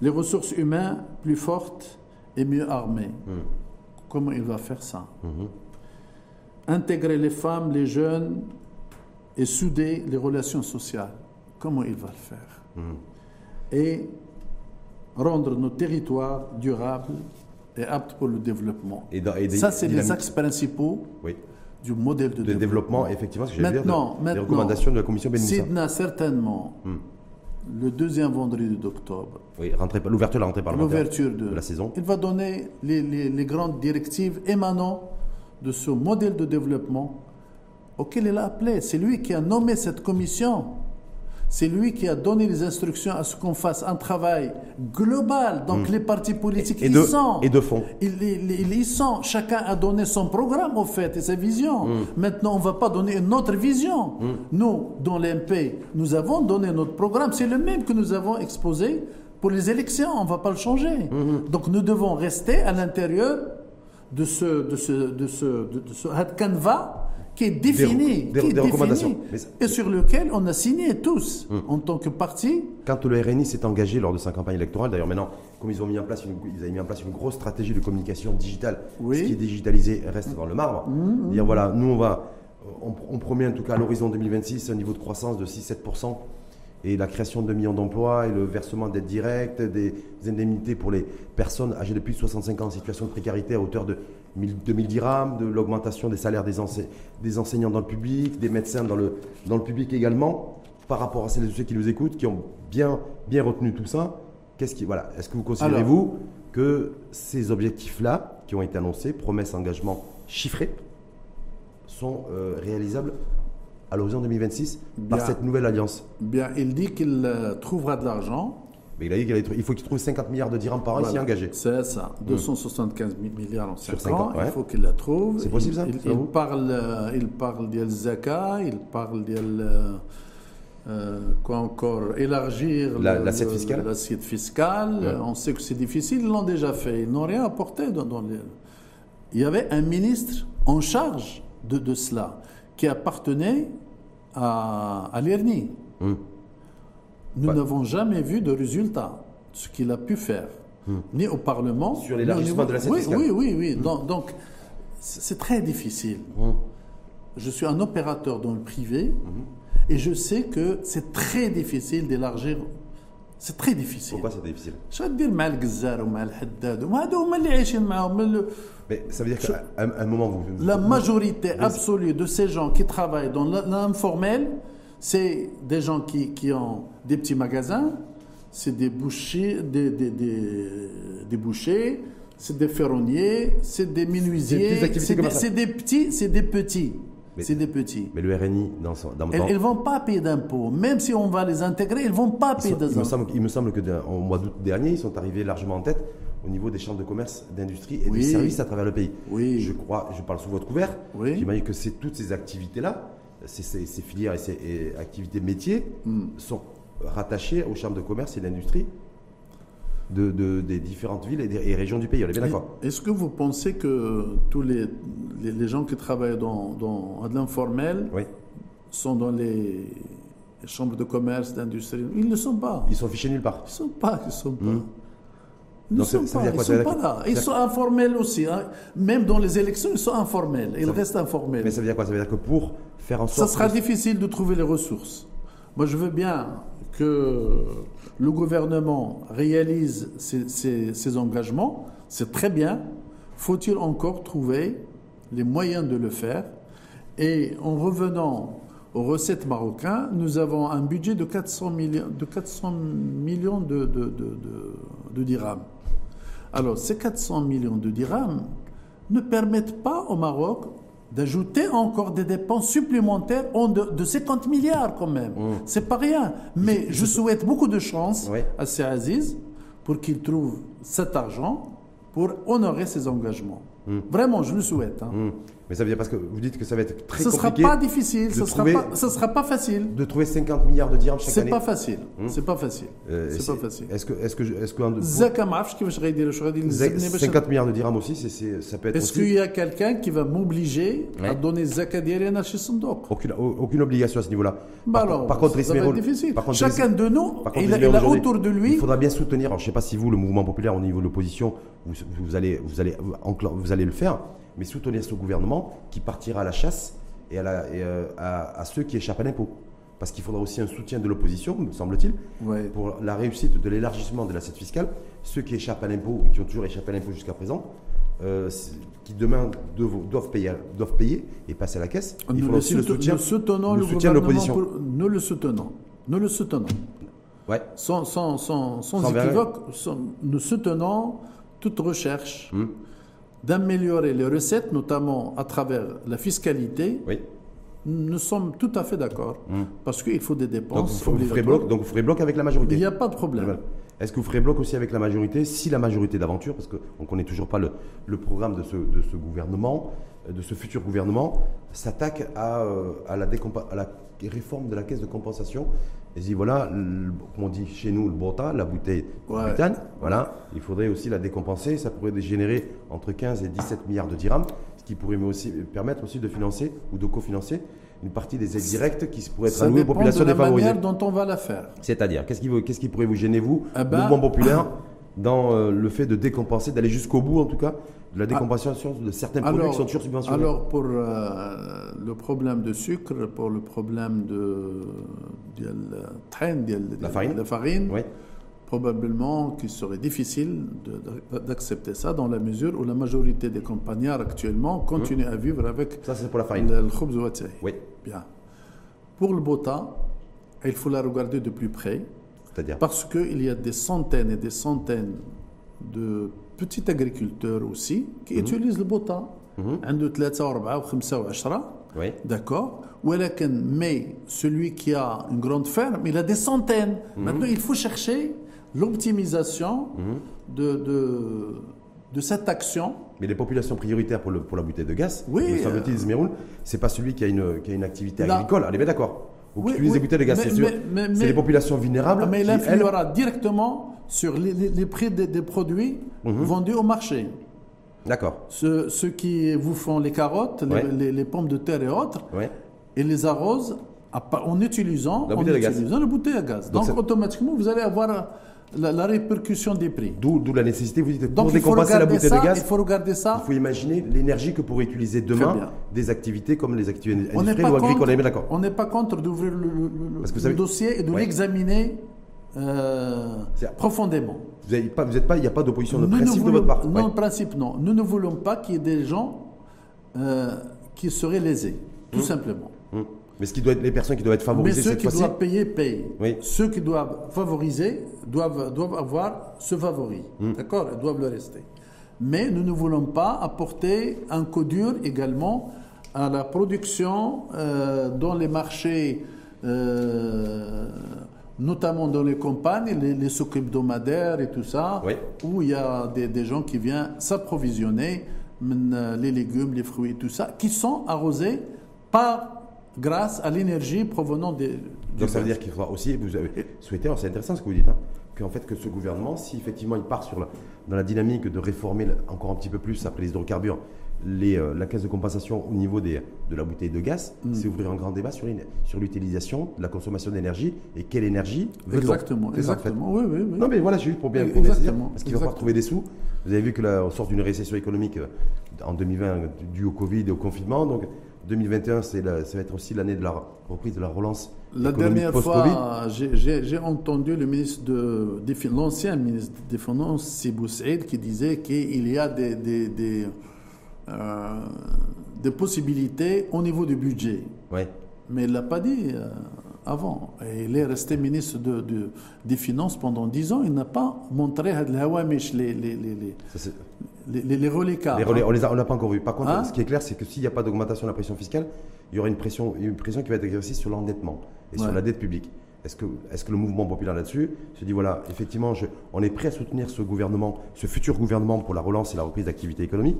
Les ressources humaines plus fortes et mieux armées. Hmm. Comment il va faire ça Intégrer les femmes, les jeunes et souder les relations sociales. Comment il va le faire Et rendre nos territoires durables est apte pour le développement. Et ça, c'est les axes principaux du modèle de, développement. Effectivement, ce que maintenant, les recommandations de la commission Benissa. Sidna, certainement, hmm. Le deuxième vendredi d'octobre. Oui, l'ouverture de la rentrée parlementaire de, la saison. Il va donner les, les, grandes directives émanant de ce modèle de développement auquel il a appelé. C'est lui qui a nommé cette commission. C'est lui qui a donné les instructions à ce qu'on fasse un travail global. Donc hmm. les partis politiques, et, de, sont. Et de fond. Ils, sont. Chacun a donné son programme, au fait, et sa vision. Hmm. Maintenant, on ne va pas donner une autre vision. Hmm. Nous, dans l'MP, nous avons donné notre programme. C'est le même que nous avons exposé pour les élections. On ne va pas le changer. Donc nous devons rester à l'intérieur de ce, de ce, de ce, de ce canevas qui est défini, des, qui est recommandations. et sur lequel on a signé tous hum. en tant que parti. Quand le RNI s'est engagé lors de sa campagne électorale, d'ailleurs maintenant, comme ils ont mis en place une, ils avaient mis en place une grosse stratégie de communication digitale, ce qui est digitalisé reste dans le marbre. Hum, hum. Dire voilà, nous on va, on, on promet en tout cas à l'horizon 2026 un niveau de croissance de 6-7% et la création de millions d'emplois et le versement d'aides directes, des indemnités pour les personnes âgées de plus de 65 ans en situation de précarité à hauteur de 2000 dirhams, de l'augmentation des salaires des, enseignants dans le public, des médecins dans le, dans le public également, par rapport à celles et ceux qui nous écoutent, qui ont bien, bien retenu tout ça. Qu'est-ce qui, voilà, est-ce que vous considérez-vous que ces objectifs-là, qui ont été annoncés, promesses, engagements chiffrés, sont euh, réalisables à l'horizon 2026 par cette nouvelle alliance? Bien, il dit qu'il euh, trouvera de l'argent. Mais il a dit qu'il faut qu'il trouve 50 milliards de dirhams par an ici engagé. C'est ça, 275 hmm. milliards en 5 ans, il faut qu'il la trouve. C'est possible ça Il, parle, euh, il parle de Zaka, il parle de euh, quoi encore Élargir l'assiette fiscale. L'assiette fiscale. On sait que c'est difficile, ils l'ont déjà fait. Ils n'ont rien apporté dans, les... Il y avait un ministre en charge de, de cela qui appartenait à, à l'ERNI. Hmm. Nous n'avons jamais vu de résultat, ce qu'il a pu faire, hmm. ni au Parlement. Sur l'élargissement de la oui, oui, oui, oui, Donc, c'est très difficile. Hmm. Je suis un opérateur dans le privé et je sais que c'est très difficile d'élargir c'est très difficile. Pourquoi c'est difficile? Mais ça veut dire qu'à un, moment, vous. La majorité absolue de ces gens qui travaillent dans l'informel, c'est des gens qui, qui, ont des petits magasins, c'est des bouchers, des, des, des, bouchers, c'est des ferronniers, c'est des menuisiers, c'est des, petits, c'est des petits. C'est des petits. Mais le RNI, dans, son, dans Ils ne vont pas payer d'impôts. Même si on va les intégrer, ils ne vont pas payer d'impôts. Il, me semble qu'au mois d'août dernier, ils sont arrivés largement en tête au niveau des chambres de commerce, d'industrie et des services à travers le pays. Oui. Je crois, je parle sous votre couvert. Oui. J'imagine que c'est toutes ces activités-là, ces, ces, filières et ces activités métiers hmm. sont rattachées aux chambres de commerce et d'industrie de, des différentes villes et, régions du pays. On est bien d'accord? Est-ce que vous pensez que tous les, les, gens qui travaillent dans, dans l'informel sont dans les, chambres de commerce, d'industrie? Ils ne sont pas. Ils sont fichés nulle part. Ils ne sont pas. Ils sont pas. Ils ne sont, pas, ils sont pas là. Ils sont informels aussi. Hein. Même dans les élections, ils sont informels. Ils restent informels. Mais ça veut dire quoi? Ça veut dire que pour faire en sorte. Ça sera difficile de trouver les ressources. Moi, je veux bien que le gouvernement réalise ses, engagements, c'est très bien. Faut-il encore trouver les moyens de le faire? Et en revenant aux recettes marocaines, nous avons un budget de 400 millions de, 400 millions de, de, de dirhams. Alors, ces 400 millions de dirhams ne permettent pas au Maroc d'ajouter encore des dépenses supplémentaires de, 50 milliards quand même. Mmh. C'est pas rien. Mais je souhaite beaucoup de chance à ces Aziz pour qu'il trouve cet argent pour honorer ses engagements. Hmm. Vraiment, je le souhaite. Hein. Hmm. Mais ça veut dire parce que vous dites que ça va être très ce compliqué. Ce sera pas difficile, ce sera pas, sera pas facile. De trouver 50 milliards de dirhams chaque année. C'est pas facile. Hmm. C'est pas facile. Euh, c'est pas facile. Est-ce que est-ce que est-ce que 50 milliards de dirhams aussi, c'est ça peut être. Est-ce qu'il y a quelqu'un qui va m'obliger à donner zakat à chez Aucune aucune obligation à ce niveau-là. Bah alors, par contre, ça va être difficile. Par contre, Chacun de nous, il a autour de lui. Il faudra bien soutenir. Alors, je sais pas si vous, le mouvement populaire au niveau de l'opposition, vous, vous allez vous allez vous allez le faire mais soutenir ce gouvernement qui partira à la chasse et à, euh, ceux qui échappent à l'impôt. Parce qu'il faudra aussi un soutien de l'opposition, me semble-t-il, pour la réussite de l'élargissement de l'assiette fiscale. Ceux qui échappent à l'impôt, qui ont toujours échappé à l'impôt jusqu'à présent, euh, qui demain doivent, payer, doivent payer et passer à la caisse. Il faut aussi le soutien, le soutien de l'opposition. Nous le soutenons. Nous le soutenons. Ouais. Sans, sans, sans, sans équivoque, nous soutenons toute recherche. Hum d'améliorer les recettes, notamment à travers la fiscalité, oui. nous sommes tout à fait d'accord. Hmm. Parce qu'il faut des dépenses. Donc vous, ferez bloc, donc vous ferez bloc avec la majorité Il n'y a pas de problème. Est-ce que vous ferez bloc aussi avec la majorité Si la majorité d'aventure, parce qu'on ne connaît toujours pas le, le programme de ce, de ce, gouvernement, de ce futur gouvernement, s'attaque à, euh, à, la à la réforme de la caisse de compensation et dit voilà, comme on dit chez nous, le bota, la bouteille de butane, voilà, il faudrait aussi la décompenser. Ça pourrait générer entre 15 et 17 milliards de dirhams, ce qui pourrait aussi permettre aussi de financer ou de cofinancer une partie des aides directes qui pourraient être allouées aux populations défavorisées. Ça dépend de la manière dont on va la faire. C'est-à-dire, qu'est-ce qui, qu'est-ce qui pourrait vous gêner, vous, eh ben, mouvement populaire, dans euh, le fait de décompenser, d'aller jusqu'au bout en tout cas, de la décompensation de certains produits qui sont toujours subventionnés Alors, pour euh, le problème de sucre, pour le problème de, de, la farine, de farine probablement qu'il serait difficile d'accepter ça dans la mesure où la majorité des campagnards actuellement continuent à vivre avec ça, pour la farine. le, Oui. Bien. Pour le bota, il faut la regarder de plus près. C'est-à-dire Parce qu'il y a des centaines et des centaines de petits agriculteurs aussi qui mhm. utilisent le bota. عنده 3 و4 و5 و10 oui. d'accord mais celui qui a une grande ferme il a des centaines mhm. maintenant il faut chercher l'optimisation mhm. de, de, de, cette action mais les populations prioritaires pour, le, pour la bouteille de gaz, oui, euh, c'est pas celui qui a une, qui a une activité agricole. On est bien d'accord ou qui utilise des bouteilles de gaz, c'est les populations vulnérables. Mais il influera directement sur les, les, prix des, des produits mhm. vendus au marché. D'accord. Ceux, ceux, qui vous font les carottes, les, les, pommes de terre et autres, et les arrosent en utilisant, la bouteille, en utilisant la bouteille à gaz. Donc, automatiquement, vous allez avoir la, répercussion des prix. D'où la nécessité, vous dites, pour décompenser la bouteille de gaz, il faut regarder ça. Il faut imaginer l'énergie que pourraient utiliser demain des activités comme les activités industrielles ou agricoles. On n'est pas contre d'ouvrir le, dossier et de l'examiner euh, profondément. Vous n'êtes pas, pas, il n'y a pas d'opposition de principe de votre part. Non, principe non. Nous ne voulons pas qu'il y ait des gens euh, qui seraient lésés, tout mmh. simplement. Mmh. Mais ce qui doit être, les personnes qui doivent être favorisées Mais ceux qui doivent payer payent. Ceux qui doivent favoriser doivent, doivent avoir ce favori. Mmh. D'accord? Ils doivent le rester. Mais nous ne voulons pas apporter un coup dur également à la production euh, dans les marchés euh, notamment dans les campagnes, les, les hebdomadaires et tout ça, où il y a des, gens qui viennent s'approvisionner, euh, les légumes, les fruits et tout ça, qui sont arrosés par grâce à l'énergie provenant des. Donc ça veut dire qu'il faudra aussi, vous avez souhaité, c'est intéressant ce que vous dites, hein, qu'en fait que ce gouvernement, si effectivement il part sur dans la dynamique de réformer encore un petit peu plus après les hydrocarbures, les, euh, la caisse de compensation au niveau des, de la bouteille de gaz, mm. c'est ouvrir un grand débat sur, sur l'utilisation de la consommation d'énergie et quelle énergie Exactement, exactement. oui, oui, oui. Non, mais voilà, juste pour bien pour dire, parce qu'il va falloir trouver des sous? Vous avez vu que là, on sort d'une récession économique euh, en 2020 due au Covid et au confinement, donc 2021, c'est ça va être aussi l'année de la reprise de la relance. La dernière fois, j'ai entendu le ministre de, l'ancien ministre des Finances, Sibou Saïd, qui disait qu'il y a des, des, des, euh, des, possibilités au niveau du budget. Ouais. Mais il ne l'a pas dit. Euh, avant. Et il est resté ministre de, des Finances pendant dix ans. Il n'a pas montré les, les, les, les, les, relais Les relais, on n'a pas encore vu. Par contre, hein ce qui est clair, c'est que s'il n'y a pas d'augmentation de la pression fiscale, il y aura une pression, une pression qui va être exercée sur l'endettement et sur la dette publique. Est-ce que, est que le mouvement populaire là-dessus se dit voilà, effectivement, je, on est prêt à soutenir ce gouvernement, ce futur gouvernement pour la relance et la reprise d'activité économique,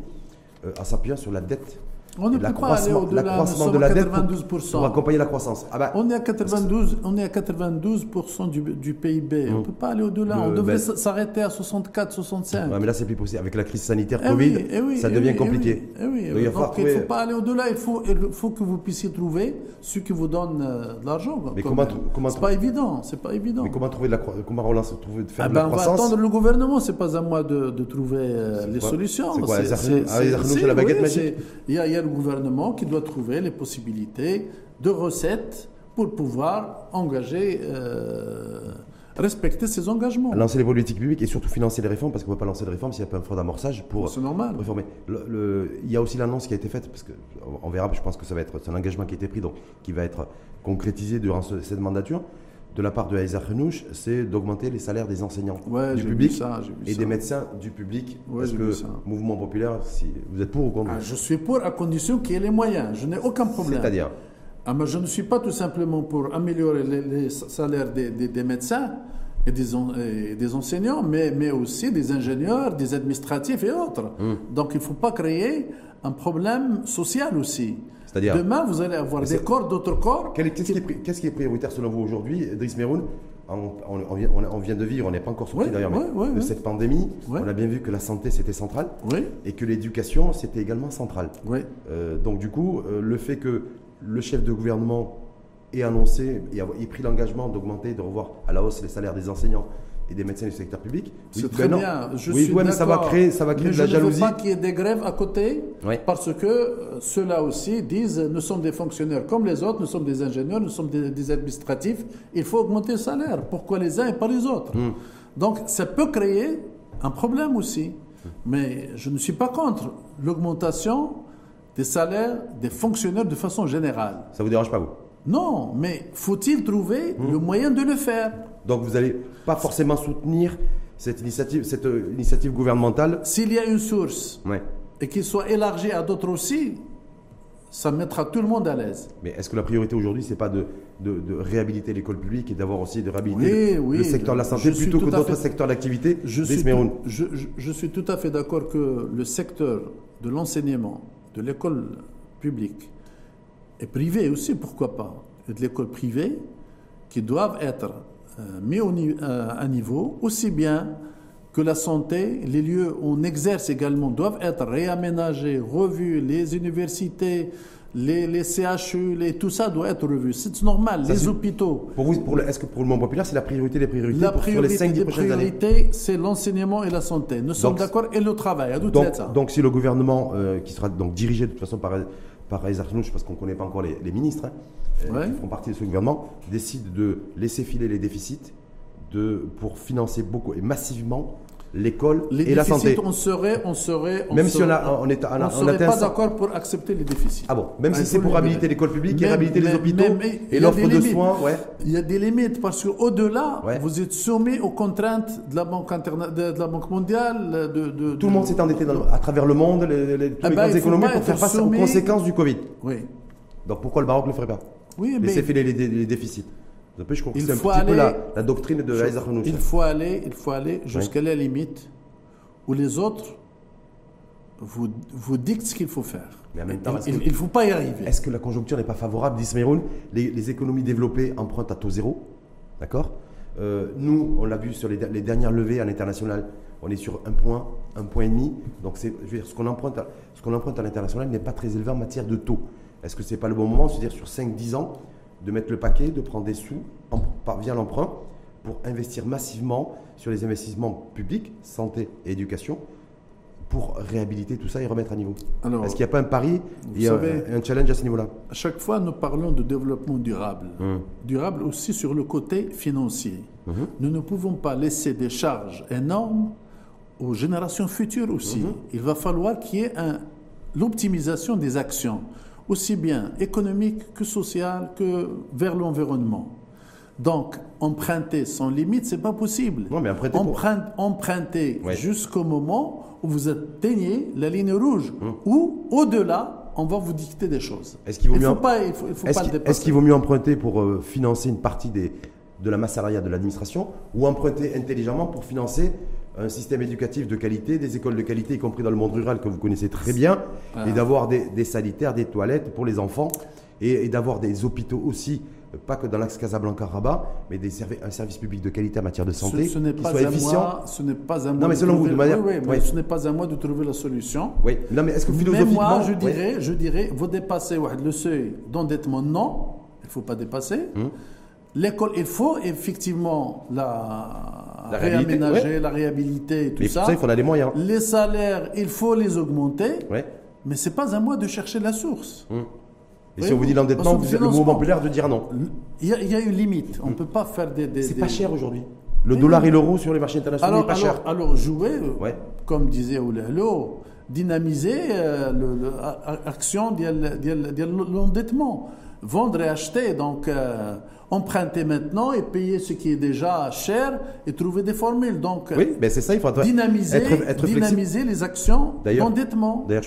euh, en s'appuyant sur la dette on ne peut pas aller au-delà. L'accroissement de la dette pour, accompagner la croissance. Ah ben, on est à 92, on est à 92 du, du, PIB. On ne peut pas aller au-delà. On devrait s'arrêter à 64, 65. mais là, c'est plus possible. Avec la crise sanitaire eh Covid, eh ça eh devient compliqué. il ne faut pas aller au-delà. Il faut, il faut que vous puissiez trouver ceux qui vous donnent euh, de l'argent. Mais comment, comment C'est pas évident. C'est pas évident. Mais comment trouver de la comment relancer, trouver de faire ah de la ben, croissance On va attendre le gouvernement. C'est pas à moi de, de trouver euh, les solutions. C'est quoi la baguette magique. Il y a le gouvernement qui doit trouver les possibilités de recettes pour pouvoir engager, euh, respecter ses engagements. Lancer les politiques publiques et surtout financer les réformes, parce qu'on ne va pas lancer les réformes s'il n'y a pas un fonds d'amorçage pour réformer. il y a aussi l'annonce qui a été faite, parce qu'on verra, je pense que ça va être un engagement qui a été pris, donc qui va être concrétisé durant cette mandature de la part de Aïza Renouch, c'est d'augmenter les salaires des enseignants du public et des médecins du public. Parce que mouvement populaire, si vous êtes pour ou contre ah, Je suis pour à condition qu'il y ait les moyens. Je n'ai aucun problème. C'est-à-dire ah, Je ne suis pas tout simplement pour améliorer les, salaires des, médecins et des, des, enseignants, mais, mais aussi des ingénieurs, des administratifs et autres. Hum. Donc il ne faut pas créer un problème social aussi. Demain, vous allez avoir des corps, d'autres corps. Qu'est-ce qui, est prioritaire selon vous aujourd'hui, Driss Meroun? On, vient de vivre, on n'est pas encore sorti d'ailleurs de cette pandémie. On a bien vu que la santé c'était central et que l'éducation c'était également central. Euh, donc du coup, euh, le fait que le chef de gouvernement ait annoncé et ait pris l'engagement d'augmenter, de revoir à la hausse les salaires des enseignants, et des médecins du secteur public. C'est très bien. Je oui, suis mais ça va créer, ça va créer de la jalousie. Je ne veux pas qu'il y ait des grèves à côté, parce que euh, ceux-là aussi disent nous sommes des fonctionnaires comme les autres, nous sommes des ingénieurs, nous sommes des, administratifs. Il faut augmenter le salaire. Pourquoi les uns et pas les autres hmm. Donc ça peut créer un problème aussi. Mais je ne suis pas contre l'augmentation des salaires des fonctionnaires de façon générale. Ça vous dérange pas vous? Non, mais faut-il trouver hmm. le moyen de le faire donc vous n'allez pas forcément soutenir cette initiative, cette euh, initiative gouvernementale S'il y a une source et qu'il soit élargi à d'autres aussi, ça mettra tout le monde à l'aise. Mais est-ce que la priorité aujourd'hui, ce n'est pas de, de, réhabiliter l'école publique et d'avoir aussi de réhabiliter le, secteur de la santé plutôt que d'autres secteurs d'activité je, je, je, suis tout à fait d'accord que le secteur de l'enseignement, de l'école publique et privée aussi, pourquoi pas, et de l'école privée, qui doivent être euh, mis au, euh, à niveau, aussi bien que la santé, les lieux où on exerce également doivent être réaménagés, revus, les universités, les, les CHU, les, tout ça doit être revu. C'est normal, les hôpitaux. Pour vous, pour est-ce que pour le monde populaire, c'est la priorité des priorités la priorité sur les 5 prochaines années c'est l'enseignement et la santé. Nous sommes d'accord, et le travail, à donc, ça. Donc si le gouvernement, euh, qui sera donc dirigé de toute façon par, par parce qu'on ne connaît pas encore les, ministres, hein, euh, qui font partie de ce gouvernement, décide de laisser filer les déficits de, pour financer beaucoup et massivement l'école et la santé. On serait, on serait, même si on a, on est, on, serait pas d'accord pour accepter les déficits. Ah bon, même si c'est pour réhabiliter l'école publique et réhabiliter les hôpitaux et l'offre de soins, ouais. Il y a des limites parce qu'au-delà, vous êtes soumis aux contraintes de la Banque de, la Banque mondiale. De, Tout le monde s'est endetté à travers le monde, les, les, eh ben, économies pour faire face aux conséquences du Covid. Oui. Donc pourquoi le Maroc ne le ferait pas oui, Laisser filer les, déficits. Je crois que c'est un petit peu la, la, doctrine de Aïza Il faut aller, il faut aller jusqu'à la limite où les autres vous, vous dictent ce qu'il faut faire. Mais en même temps, il ne faut pas y arriver. Est-ce que la conjoncture n'est pas favorable, dit les, les, économies développées empruntent à taux zéro. D'accord? Euh, Nous, on l'a vu sur les, les, dernières levées à l'international, on est sur un point, un point et demi. Donc, je veux dire, ce qu'on emprunte, ce qu'on emprunte à l'international n'est pas très élevé en matière de taux. Est-ce que ce n'est pas le bon moment, c'est-à-dire sur 5-10 ans, de mettre le paquet, de prendre des sous en, via l'emprunt pour investir massivement sur les investissements publics, santé et éducation, pour réhabiliter tout ça et remettre à niveau Est-ce qu'il n'y a pas un pari et un, challenge à ce niveau-là? À chaque fois, nous parlons de développement durable. Hum. Durable aussi sur le côté financier. Hum. Nous ne pouvons pas laisser des charges énormes aux générations futures aussi. Hum. Il va falloir qu'il y ait l'optimisation des actions, aussi bien économiques que sociales que vers l'environnement. Donc, emprunter sans limite, c'est pas possible. Non, mais emprunter, jusqu'au moment où vous atteignez la ligne rouge, hum. ou au-delà, on va vous dicter des choses. Est-ce qu'il vaut, mieux... est-ce qu'il vaut mieux emprunter pour euh, financer une partie des, de la masse salariale de l'administration, ou emprunter intelligemment pour financer un système éducatif de qualité, des écoles de qualité, y compris dans le monde rural que vous connaissez très bien, et d'avoir des, sanitaires, des toilettes pour les enfants, et d'avoir des hôpitaux aussi pas que dans l'axe Casablanca-Rabat, mais des un service public de qualité en matière de santé ce, qui soit efficient. ce n'est pas à moi. Non, mais selon vous, de manière. Oui, ce n'est pas à moi de trouver la solution. Oui, non, mais est-ce que philosophiquement. Mais moi, je dirais, je dirais, vous dépassez le seuil d'endettement, non, il ne faut pas dépasser. Hum. L'école, il faut effectivement la, la réaménager, la réhabiliter, tout mais ça. ça, il faut les moyens. Les salaires, il faut les augmenter. Mais ce n'est pas à moi de chercher la source. Hum. Et si on vous dit l'endettement, vous avez le mot populaire de dire non. Il y, a, une limite. On ne peut pas faire des. des c'est pas cher aujourd'hui. Le dollar et l'euro sur les marchés internationaux n'est pas cher. Alors, jouer, euh, comme disait Oulelo, dynamiser euh, l'action de l'endettement. Vendre et acheter. Donc. Euh, emprunter maintenant et payer ce qui est déjà cher et trouver des formules. Donc, oui, mais c'est ça, il dynamiser, être, dynamiser les actions d'endettement. D'ailleurs,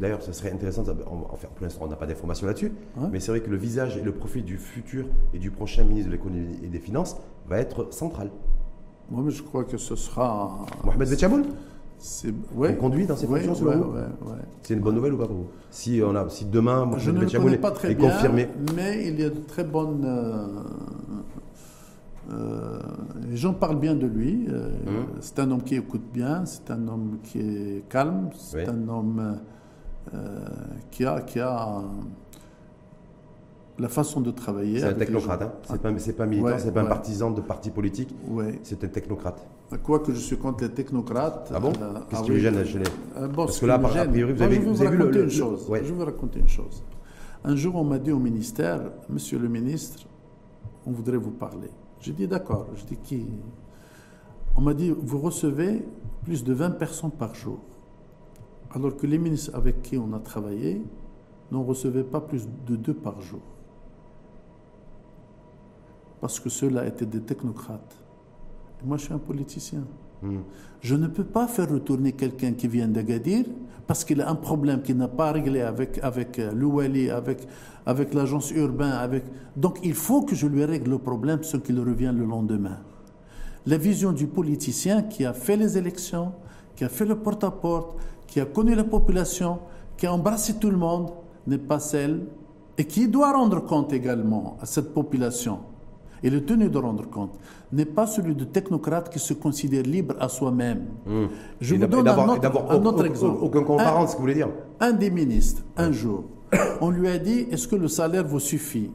d'ailleurs, ce serait intéressant, enfin, pour l'instant, on n'a pas d'informations là-dessus, mais c'est vrai que le visage et le profil du futur et du prochain ministre de l'économie et des finances va être central. Moi, mais je crois que ce sera. Mohamed Betchaboul ouais. on conduit dans ces fonctions selon C'est une bonne nouvelle ou pas pour vous? Si, on a, si demain, je ne le connais pas très bien, confirmé. mais il y a de très bonnes. Euh, euh, les gens parlent bien de lui. Euh, hum. C'est un homme qui écoute bien, c'est un homme qui est calme, c'est un homme qui a, qui a la façon de travailler. C'est un technocrate, hein. c'est pas, pas militant, c'est pas un partisan de parti politique, c'est un technocrate. Quoique je suis contre les technocrates. Ah bon euh, Qu'est-ce ah qui vous gêne les... Euh, Parce que là, a priori, vous avez, je vous, raconter une chose. Je vais vous raconter une chose. Un jour, on m'a dit au ministère, Monsieur le ministre, on voudrait vous parler. J'ai dit d'accord. J'ai dit qui? On m'a dit, vous recevez plus de 20 personnes par jour. Alors que les ministres avec qui on a travaillé n'en recevaient pas plus de deux par jour. Parce que ceux-là étaient des technocrates moi, je suis un politicien. Hmm. Je ne peux pas faire retourner quelqu'un qui vient d'Agadir parce qu'il a un problème qu'il n'a pas réglé avec, avec euh, l'Ouali, avec, avec l'agence urbaine. Avec... Donc, il faut que je lui règle le problème sans qu'il revienne le lendemain. La vision du politicien qui a fait les élections, qui a fait le porte-à-porte, qui a connu la population, qui a embrassé tout le monde, n'est pas celle et qui doit rendre compte également à cette population et le tenu de rendre compte n'est pas celui de technocrate qui se considère libre à soi-même. Hmm. Je vous donne un autre, exemple. Aucun comparant, ce que vous voulez dire. Un des ministres, un jour, on lui a dit Est-ce que le salaire vous suffit?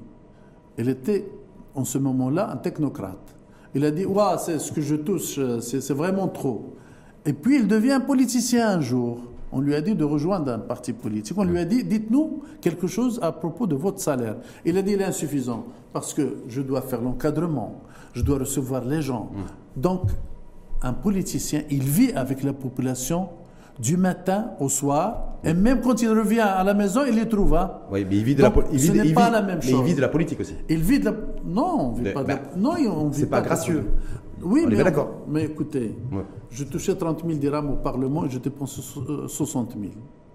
Il était, en ce moment-là, un technocrate. Il a dit Ouais, c'est ce que je touche, c'est vraiment trop. Et puis il devient politicien un jour. On lui a dit de rejoindre un parti politique. On lui a dit, dites-nous quelque chose à propos de votre salaire. Il a dit, il est insuffisant parce que je dois faire l'encadrement, je dois recevoir les gens. Mm. Donc, un politicien, il vit avec la population du matin au soir, et même quand il revient à la maison, il les trouve. Hein. Oui, mais il vit de la politique. Ce n'est pas la même chose. Mais il vit de la politique aussi. Il vit de la. Non, on vit pas de la... Non, on vit pas, pas gracieux. Oui, mais, mais écoutez, je touchais 30 000 dirhams au Parlement et je dépensais 60 000.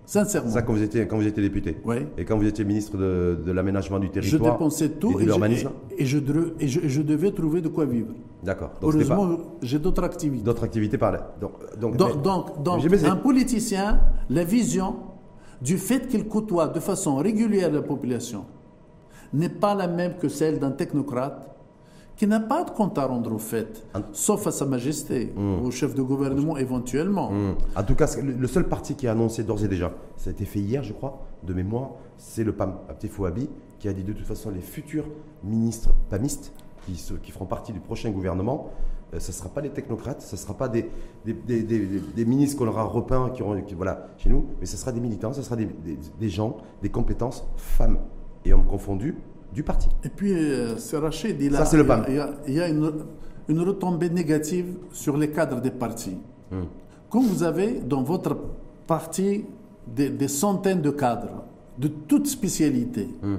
Sincèrement. Ça, quand vous étiez, quand vous étiez député Oui. Et quand vous étiez ministre de, de l'aménagement du territoire Je dépensais tout et, l'urbanisme et, je, et, je, devais trouver de quoi vivre. D'accord. Heureusement, j'ai d'autres activités. D'autres activités par là. Donc, donc, donc, donc un politicien, la vision du fait qu'il côtoie de façon régulière la population n'est pas la même que celle d'un technocrate qui n'a pas de compte à rendre au fait, sauf à Sa Majesté, hmm. au chef de gouvernement éventuellement. Hmm. En tout cas, le seul parti qui a annoncé d'ores et déjà, ça a été fait hier, je crois, de mémoire, c'est le PAM, Abdel Fouabi, qui a dit de toute façon les futurs ministres PAMistes, qui, qui feront partie du prochain gouvernement, euh, ce ne sera pas des technocrates, ce ne sera pas des, des, ministres qu'on aura repeints qui auront, voilà, chez nous, mais ce sera des militants, ce sera des, gens, des compétences, femmes et hommes confondus, du parti. Et puis, euh, c'est Rachid, il, Ça, c'est le il, y a, il y a, une, une, retombée négative sur les cadres des partis. Hmm. Quand vous avez dans votre parti des, centaines de cadres de toutes spécialités, hmm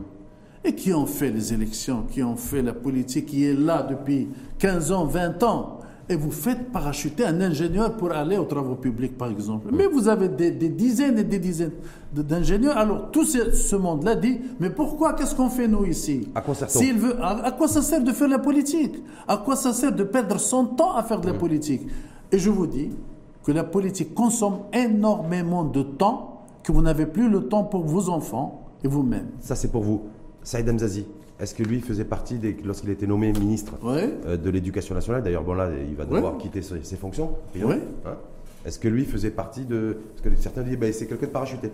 et qui ont fait les élections, qui ont fait la politique, qui est là depuis 15 ans, 20 ans. Et vous faites parachuter un ingénieur pour aller aux travaux publics, par exemple. Mais vous avez des, dizaines et des dizaines d'ingénieurs. Alors, tout ce, monde-là dit, mais pourquoi, qu'est-ce qu'on fait nous ici? À quoi, veut, à, quoi ça sert de faire la politique? À quoi ça sert de perdre son temps à faire de la politique? Et je vous dis que la politique consomme énormément de temps, que vous n'avez plus le temps pour vos enfants et vous-même. Ça, c'est pour vous. Saïd Mzazi, est-ce que lui faisait partie, lorsqu'il était nommé ministre euh, de l'Éducation nationale, d'ailleurs, bon là, il va devoir quitter ses, fonctions, hein est-ce que lui faisait partie de... Parce que certains disent, bah, c'est quelqu'un de parachuté.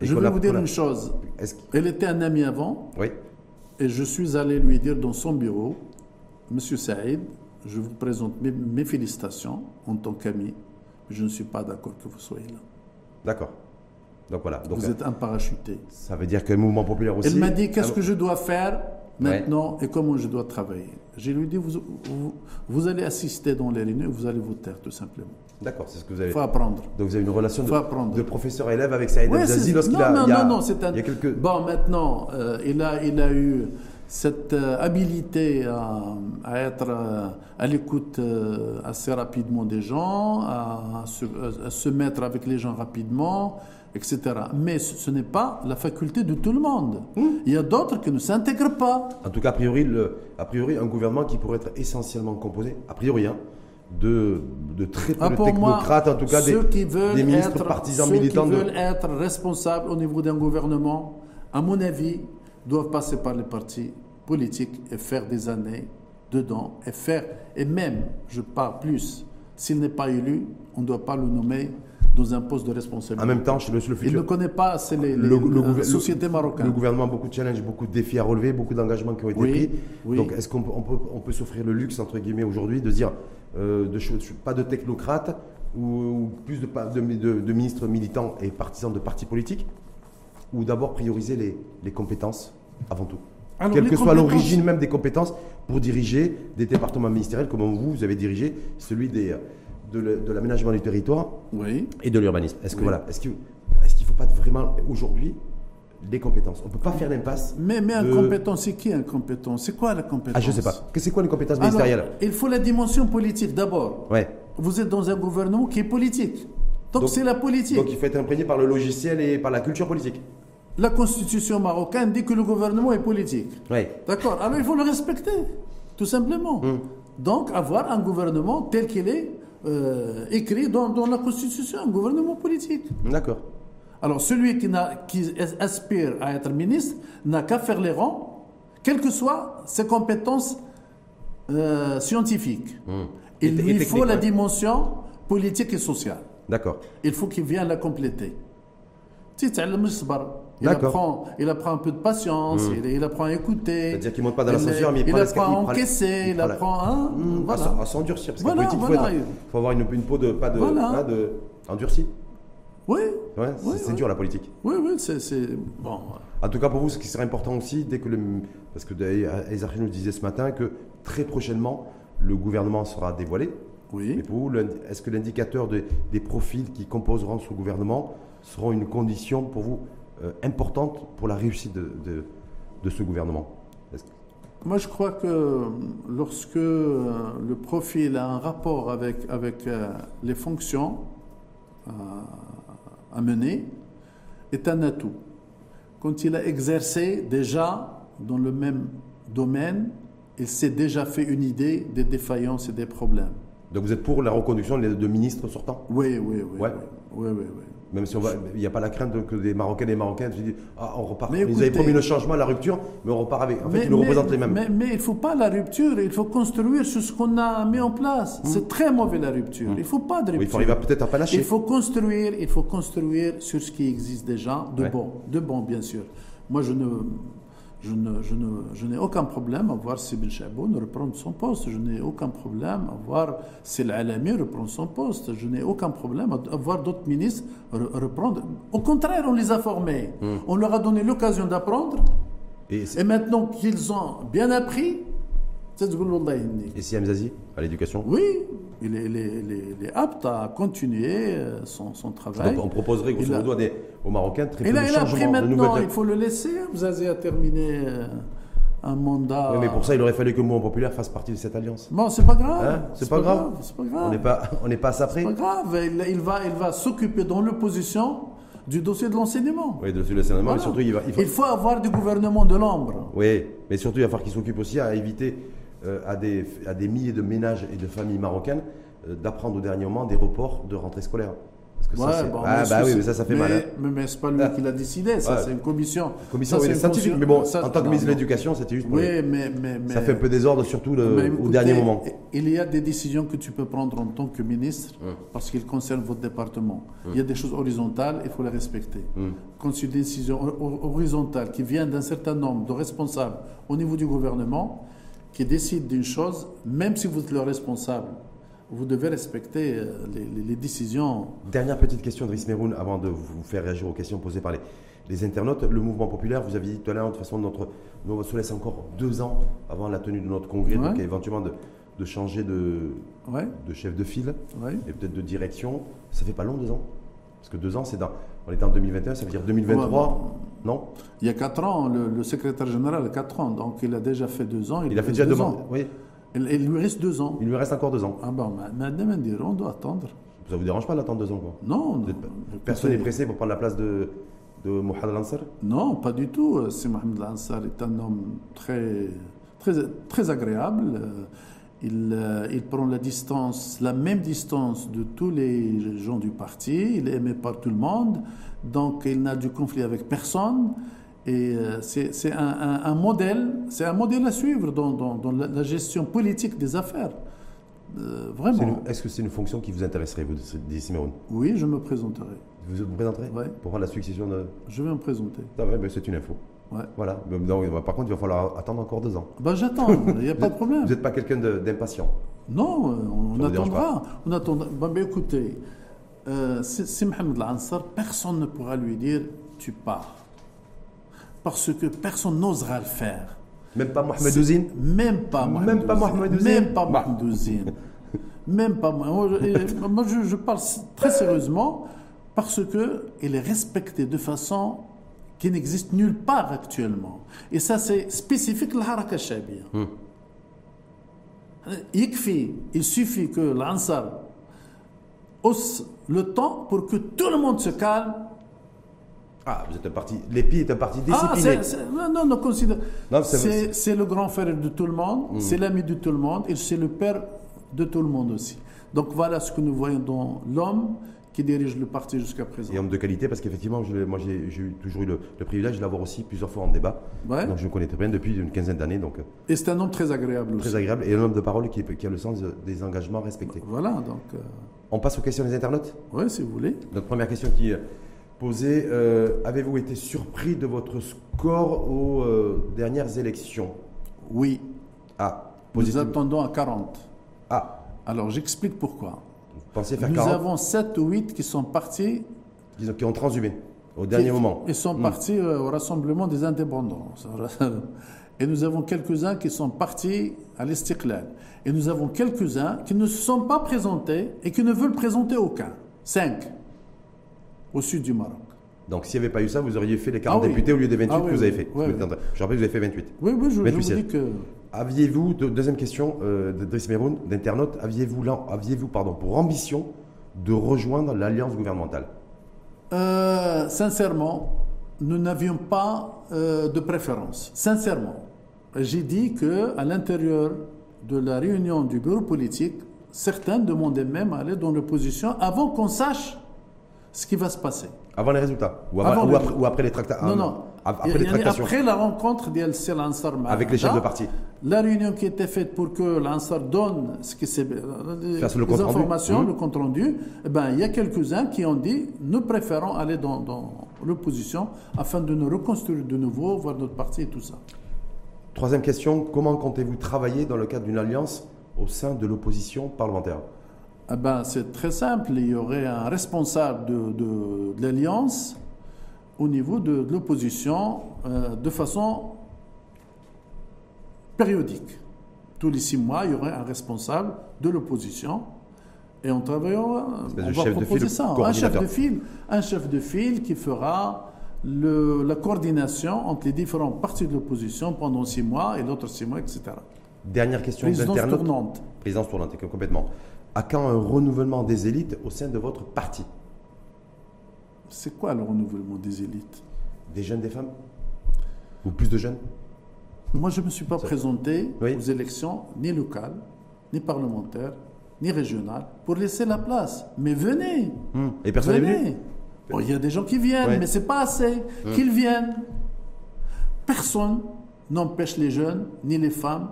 je vais vous dire une chose. Elle était un ami avant. Oui. Et je suis allé lui dire dans son bureau, Monsieur Saïd, je vous présente mes, mes félicitations en tant qu'ami. Je ne suis pas d'accord que vous soyez là. D'accord. Donc voilà. vous êtes un parachuté. Ça veut dire que le mouvement populaire aussi. Elle m'a dit qu'est-ce que je dois faire maintenant et comment je dois travailler? J'ai lui dit vous, vous, allez assister dans les réunions, vous allez vous taire tout simplement. D'accord, c'est ce que vous avez. Il faut apprendre. Donc vous avez une relation de, de professeur-élève avec Saïd ouais, lorsqu'il a. Non, non, non, c'est un. Il y a quelques... Bon, maintenant, euh, il, a, il a eu cette euh, habilité à, être euh, à l'écoute assez rapidement des gens, à, à, se, mettre avec les gens rapidement etc. Mais ce, n'est pas la faculté de tout le monde. Il y a d'autres qui ne s'intègrent pas. En tout cas, a priori, le, a priori, un gouvernement qui pourrait être essentiellement composé, a priori, hein, de, de très peu ah, de technocrates, en tout cas des, qui veulent des ministres être, partisans militants. Ceux qui veulent être responsables au niveau d'un gouvernement, à mon avis, doivent passer par les partis politiques et faire des années dedans et faire, et même, je parle plus, s'il n'est pas élu, on ne doit pas le nommer dans un poste de responsabilité. En même temps, le, le futur, il ne connaît pas assez les, les, sociétés marocaines. Le gouvernement a beaucoup de challenges, beaucoup de défis à relever, beaucoup d'engagements qui ont été pris. Donc, est-ce qu'on peut, on peut, s'offrir le luxe, entre guillemets, aujourd'hui, de dire euh, de, pas de technocrates ou, plus de, de, de, ministres militants et partisans de partis politiques Ou d'abord prioriser les, les compétences avant tout? Quelle que soit l'origine même des compétences, pour diriger des départements ministériels comme vous, vous avez dirigé celui des, de l'aménagement du territoire et de l'urbanisme. Est-ce que voilà, est-ce qu'il est ne faut pas vraiment aujourd'hui des compétences? On ne peut pas faire l'impasse. Mais, mais de... compétence, c'est qui compétence? C'est quoi la compétence? Ah, je ne sais pas. C'est quoi une compétence ministérielle? Il faut la dimension politique d'abord. Ouais. Vous êtes dans un gouvernement qui est politique. Donc c'est la politique. Donc il faut être imprégné par le logiciel et par la culture politique. La constitution marocaine dit que le gouvernement est politique. Oui. D'accord. Alors il faut le respecter, tout simplement. Hum. Donc avoir un gouvernement tel qu'il est euh, écrit dans, la Constitution, un gouvernement politique. D'accord. Alors celui qui, qui aspire à être ministre n'a qu'à faire les rangs, quelles que soient ses compétences euh, scientifiques. Hmm. Il lui faut la dimension politique et sociale. D'accord. Il faut qu'il vienne la compléter. Il apprend, il apprend un peu de patience, hmm. il, apprend à écouter. C'est-à-dire qu'il ne monte pas dans l'ascenseur, mais il, il apprend à encaisser, il, apprend à, hmm, voilà. à, s'endurcir. Parce voilà, il faut, avoir une, peau de, pas de, voilà. de endurcie. Oui. Ouais, c'est dur la politique. Oui, oui, c'est. Bon. En tout cas, pour vous, ce qui serait important aussi, dès que le. Parce que Ezarchi nous disait ce matin que très prochainement, le gouvernement sera dévoilé. Oui. Mais pour vous, est-ce que l'indicateur des profils qui composeront ce gouvernement seront une condition pour vous importante pour la réussite de, de, ce gouvernement Moi, je crois que lorsque euh, le profil a un rapport avec, avec euh, les fonctions à mener, est un atout. Quand il a exercé déjà dans le même domaine, il s'est déjà fait une idée des défaillances et des problèmes. Donc vous êtes pour la reconduction de ministres sortants? Oui, oui, oui. Ouais. oui, oui, oui. Même si on va, il n'y a pas la crainte que des Marocains et des Marocaines se disent ah, on repart. ils avaient promis le changement, la rupture, mais on repart avec. En fait, ils nous représentent les mêmes. Mais, mais il ne faut pas la rupture, il faut construire sur ce qu'on a mis en place. Hmm. C'est très mauvais la rupture. Il ne faut pas de rupture. il faut arriver peut-être à pas lâcher. Il faut construire, il faut construire sur ce qui existe déjà, de bon, de bon bien sûr. Moi, je ne, Je, ne, je, ne, je n'ai aucun problème à voir Sibyl Chaboun reprendre son poste. Je n'ai aucun problème à voir Sil Alami reprendre son poste. Je n'ai aucun problème à voir d'autres ministres reprendre. Au contraire, on les a formés. Hmm. On leur a donné l'occasion d'apprendre. Et, Et maintenant qu'ils ont bien appris, et si Zazi, à l'éducation Oui, il est, apte à continuer euh, son, travail. Donc on proposerait grosso modo aux Marocains très peu il a, il a pris maintenant, il faut le laisser. Zazi a terminé euh, un mandat. Oui, mais pour ça, il aurait fallu que le mouvement populaire fasse partie de cette alliance. Bon, c'est pas grave. Hein c'est pas, grave. pas grave. On n'est pas, on n'est pas à ça près. C'est pas grave. Il, va, il va s'occuper dans l'opposition du dossier de l'enseignement. Oui, du dossier de l'enseignement. Surtout, il, va, il, faut... avoir du gouvernement de l'ombre. Oui, mais surtout, il va falloir qu'il s'occupe aussi à éviter à, des, à des milliers de ménages et de familles marocaines euh, d'apprendre au dernier moment des reports de rentrée scolaire. Parce que ça, ah, bah oui, mais ça, ça fait mal. Hein. Mais, mais c'est pas lui qui l'a décidé, ça, c'est une commission. Commission, oui, scientifique, mais bon, en tant que ministre de l'Éducation, c'était juste. Oui, mais, mais, Ça fait un peu désordre, surtout au dernier moment. Il y a des décisions que tu peux prendre en tant que ministre, parce qu'ils concernent votre département. Il y a des choses horizontales, il faut les respecter. Quand c'est une décision horizontale qui vient d'un certain nombre de responsables au niveau du gouvernement, qui décide d'une chose, même si vous êtes le responsable, vous devez respecter euh, les, décisions. Dernière petite question de Meroun avant de vous faire réagir aux questions posées par les, internautes. Le mouvement populaire, vous aviez dit tout à l'heure, de toute façon, notre, nous se laisse encore deux ans avant la tenue de notre congrès, donc éventuellement de, de changer de, de chef de file et peut-être de direction. Ça fait pas long deux ans? Parce que deux ans, c'est dans, on est en 2021, ça veut dire 2023 Non Il y a 4 ans, le, secrétaire général a 4 ans, donc il a déjà fait 2 ans. Il, a fait déjà 2 ans, oui. Il, il, lui reste 2 ans. Il lui reste encore 2 ans. Ah bon, maintenant, on doit attendre. Ça ne vous dérange pas d'attendre 2 ans quoi? Non. Personne n'est pressé pour prendre la place de, de Mohamed Lansar Non, pas du tout. C'est Mohamed Lansar est un homme très, très, très agréable. Il, euh, il, prend la distance, la même distance de tous les gens du parti. Il est aimé par tout le monde. Donc, il n'a du conflit avec personne. Et euh, c'est un, un, modèle, c'est un modèle à suivre dans, dans, la, gestion politique des affaires. Euh, vraiment. Est-ce que c'est une fonction qui vous intéresserait, vous, Simeone Oui, je me présenterai. Vous vous présenterez Oui. Pour prendre la succession de. Je vais me présenter. Ah ouais, mais c'est une info. Ouais. Voilà. Donc, par contre, il va falloir attendre encore deux ans. Ben, j'attends, il n'y a pas de problème. Vous n'êtes pas quelqu'un d'impatient Non, on, attendra. On attendra. Ben, écoutez, euh, si Mohamed Lansar, personne ne pourra lui dire tu pars. Parce que personne n'osera le faire. Même pas Mohamed Ouzine Même pas Mohamed Même pas Mohamed Ouzine Même pas Mohamed Ouzine. Même pas moi. Moi, je, je, parle très sérieusement parce qu'il est respecté de façon qui n'existe nulle part actuellement. Et ça, c'est spécifique à l'Haraka Shabia. Hmm. Il suffit que l'Ansar hausse le temps pour que tout le monde se calme. Ah, vous êtes un parti. L'épi est un parti ah, discipliné. Ah, non, non, considère. C'est le grand frère de tout le monde, hmm. c'est l'ami de tout le monde et c'est le père de tout le monde aussi. Donc voilà ce que nous voyons dans l'homme qui dirige le parti jusqu'à présent. Et homme de qualité, parce qu'effectivement, moi j'ai toujours eu le, privilège de l'avoir aussi plusieurs fois en débat. Donc je le connais très bien depuis une quinzaine d'années. Donc, et c'est un homme très agréable Très agréable et un homme de parole qui, qui a le sens des engagements respectés. Voilà, donc. Euh, On passe aux questions des internautes? Oui, si vous voulez. Notre première question qui est posée euh, Avez-vous été surpris de votre score aux euh, dernières élections? Oui. Ah, Nous attendons à 40. Ah. Alors j'explique pourquoi. Nous avons 7 ou 8 qui sont partis. Qui ont transhumé au dernier moment. Ils sont hmm. partis euh, au rassemblement des indépendants. Et nous avons quelques-uns qui sont partis à l'Istiklal. Et nous avons quelques-uns qui ne se sont pas présentés et qui ne veulent présenter aucun. 5 au sud du Maroc. Donc s'il n'y avait pas eu ça, vous auriez fait les 40 ah députés au lieu des 28 ah que vous avez fait. je rappelle, vous avez fait 28. Oui, oui, je, 28 je vous dis que... Aviez-vous, deuxième question euh, de Driss Meroun, d'internaute, aviez-vous, aviez-vous pardon, pour ambition de rejoindre l'alliance gouvernementale? Euh, Sincèrement, nous n'avions pas euh, de préférence. Sincèrement. J'ai dit qu'à l'intérieur de la réunion du bureau politique, certains demandaient même à aller dans l'opposition avant qu'on sache ce qui va se passer. Avant les résultats Ou, après, les tractats? Non, non. Après, la rencontre d'El Ansar avec les chefs de parti. La réunion qui était faite pour que l'Ansar donne ce qui les informations, le compte rendu, eh ben, il y a quelques-uns qui ont dit nous préférons aller dans, dans l'opposition afin de nous reconstruire de nouveau, voir notre parti et tout ça. Troisième question, comment comptez-vous travailler dans le cadre d'une alliance au sein de l'opposition parlementaire? Eh ben, C'est très simple, il y aurait un responsable de, de, l'alliance au niveau de, l'opposition euh, de façon périodique. Tous les six mois, il y aurait un responsable de l'opposition et on travaillera, on va proposer ça, un chef de file, un chef de file qui fera le, la coordination entre les différents partis de l'opposition pendant six mois et l'autre six mois, etc. Dernière question Présidence tournante. Présidence tournante, complètement. À quand un renouvellement des élites au sein de votre parti? C'est quoi le renouvellement des élites? Des jeunes, des femmes? Ou plus de jeunes? Moi, je ne me suis pas présenté aux élections ni locales, ni parlementaires, ni régionales pour laisser la place. Mais venez hum. Et personne n'est venu? Il y a des gens qui viennent, mais ce n'est pas assez hum. qu'ils viennent. Personne n'empêche les jeunes ni les femmes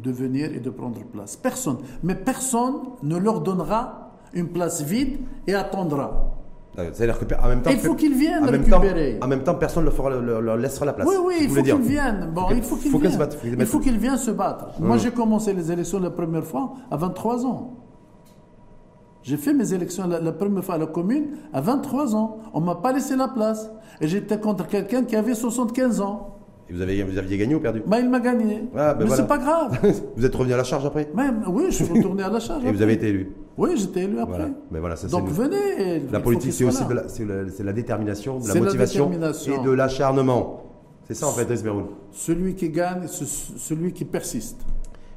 de venir et de prendre place. Personne. Mais personne ne leur donnera une place vide et attendra. Euh, c'est-à-dire qu'en même temps. Il faut qu'ils viennent en récupérer. en même temps, personne ne leur, leur, laissera la place. Oui, oui, il faut qu'ils viennent. Bon, il faut qu'ils viennent. Se battre, il faut qu'ils viennent se battre. Moi, j'ai commencé les élections la première fois à 23 ans. J'ai fait mes élections la, première fois à la commune à 23 ans. On ne m'a pas laissé la place. Et j'étais contre quelqu'un qui avait 75 ans. Et vous, avez, vous aviez gagné ou perdu? Bah, Il m'a gagné. Ah, ben Mais c'est pas grave. vous êtes revenu à la charge après? Même, Oui, je suis retourné à la charge. Et vous avez été élu Oui, j'étais élu après. Voilà. Mais voilà, ça, Donc venez. La politique, c'est aussi de la, détermination, de la motivation et de l'acharnement. C'est ça en fait, Esmeroun. Celui qui gagne, celui qui persiste.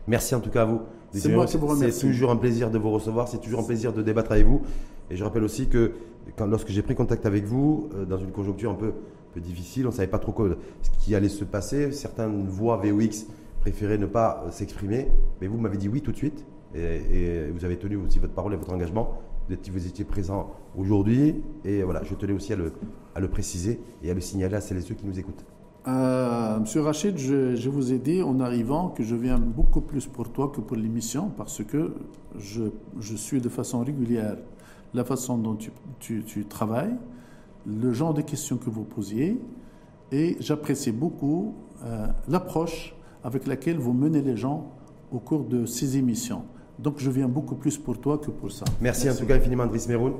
Merci en tout cas à vous. C'est moi qui vous remercie. C'est toujours un plaisir de vous recevoir, c'est toujours un plaisir de débattre avec vous. Et je rappelle aussi que quand, lorsque j'ai pris contact avec vous, euh, dans une conjoncture un peu, peu difficile, on ne savait pas trop quoi, ce qui allait se passer. Certaines voix VOX préféraient ne pas euh, s'exprimer, mais vous m'avez dit oui tout de suite. Et, vous avez tenu aussi votre parole et votre engagement. Vous étiez présent aujourd'hui. Et voilà, je tenais aussi à le, préciser et à le signaler à celles et ceux qui nous écoutent. Euh, Monsieur Rachid, je, vous ai dit en arrivant que je viens beaucoup plus pour toi que pour l'émission parce que je, suis de façon régulière la façon dont tu, tu, tu, travailles, le genre de questions que vous posiez et j'apprécie beaucoup euh, l'approche avec laquelle vous menez les gens au cours de ces émissions. Donc je viens beaucoup plus pour toi que pour ça. Merci, en tout cas infiniment, Andris Meroun.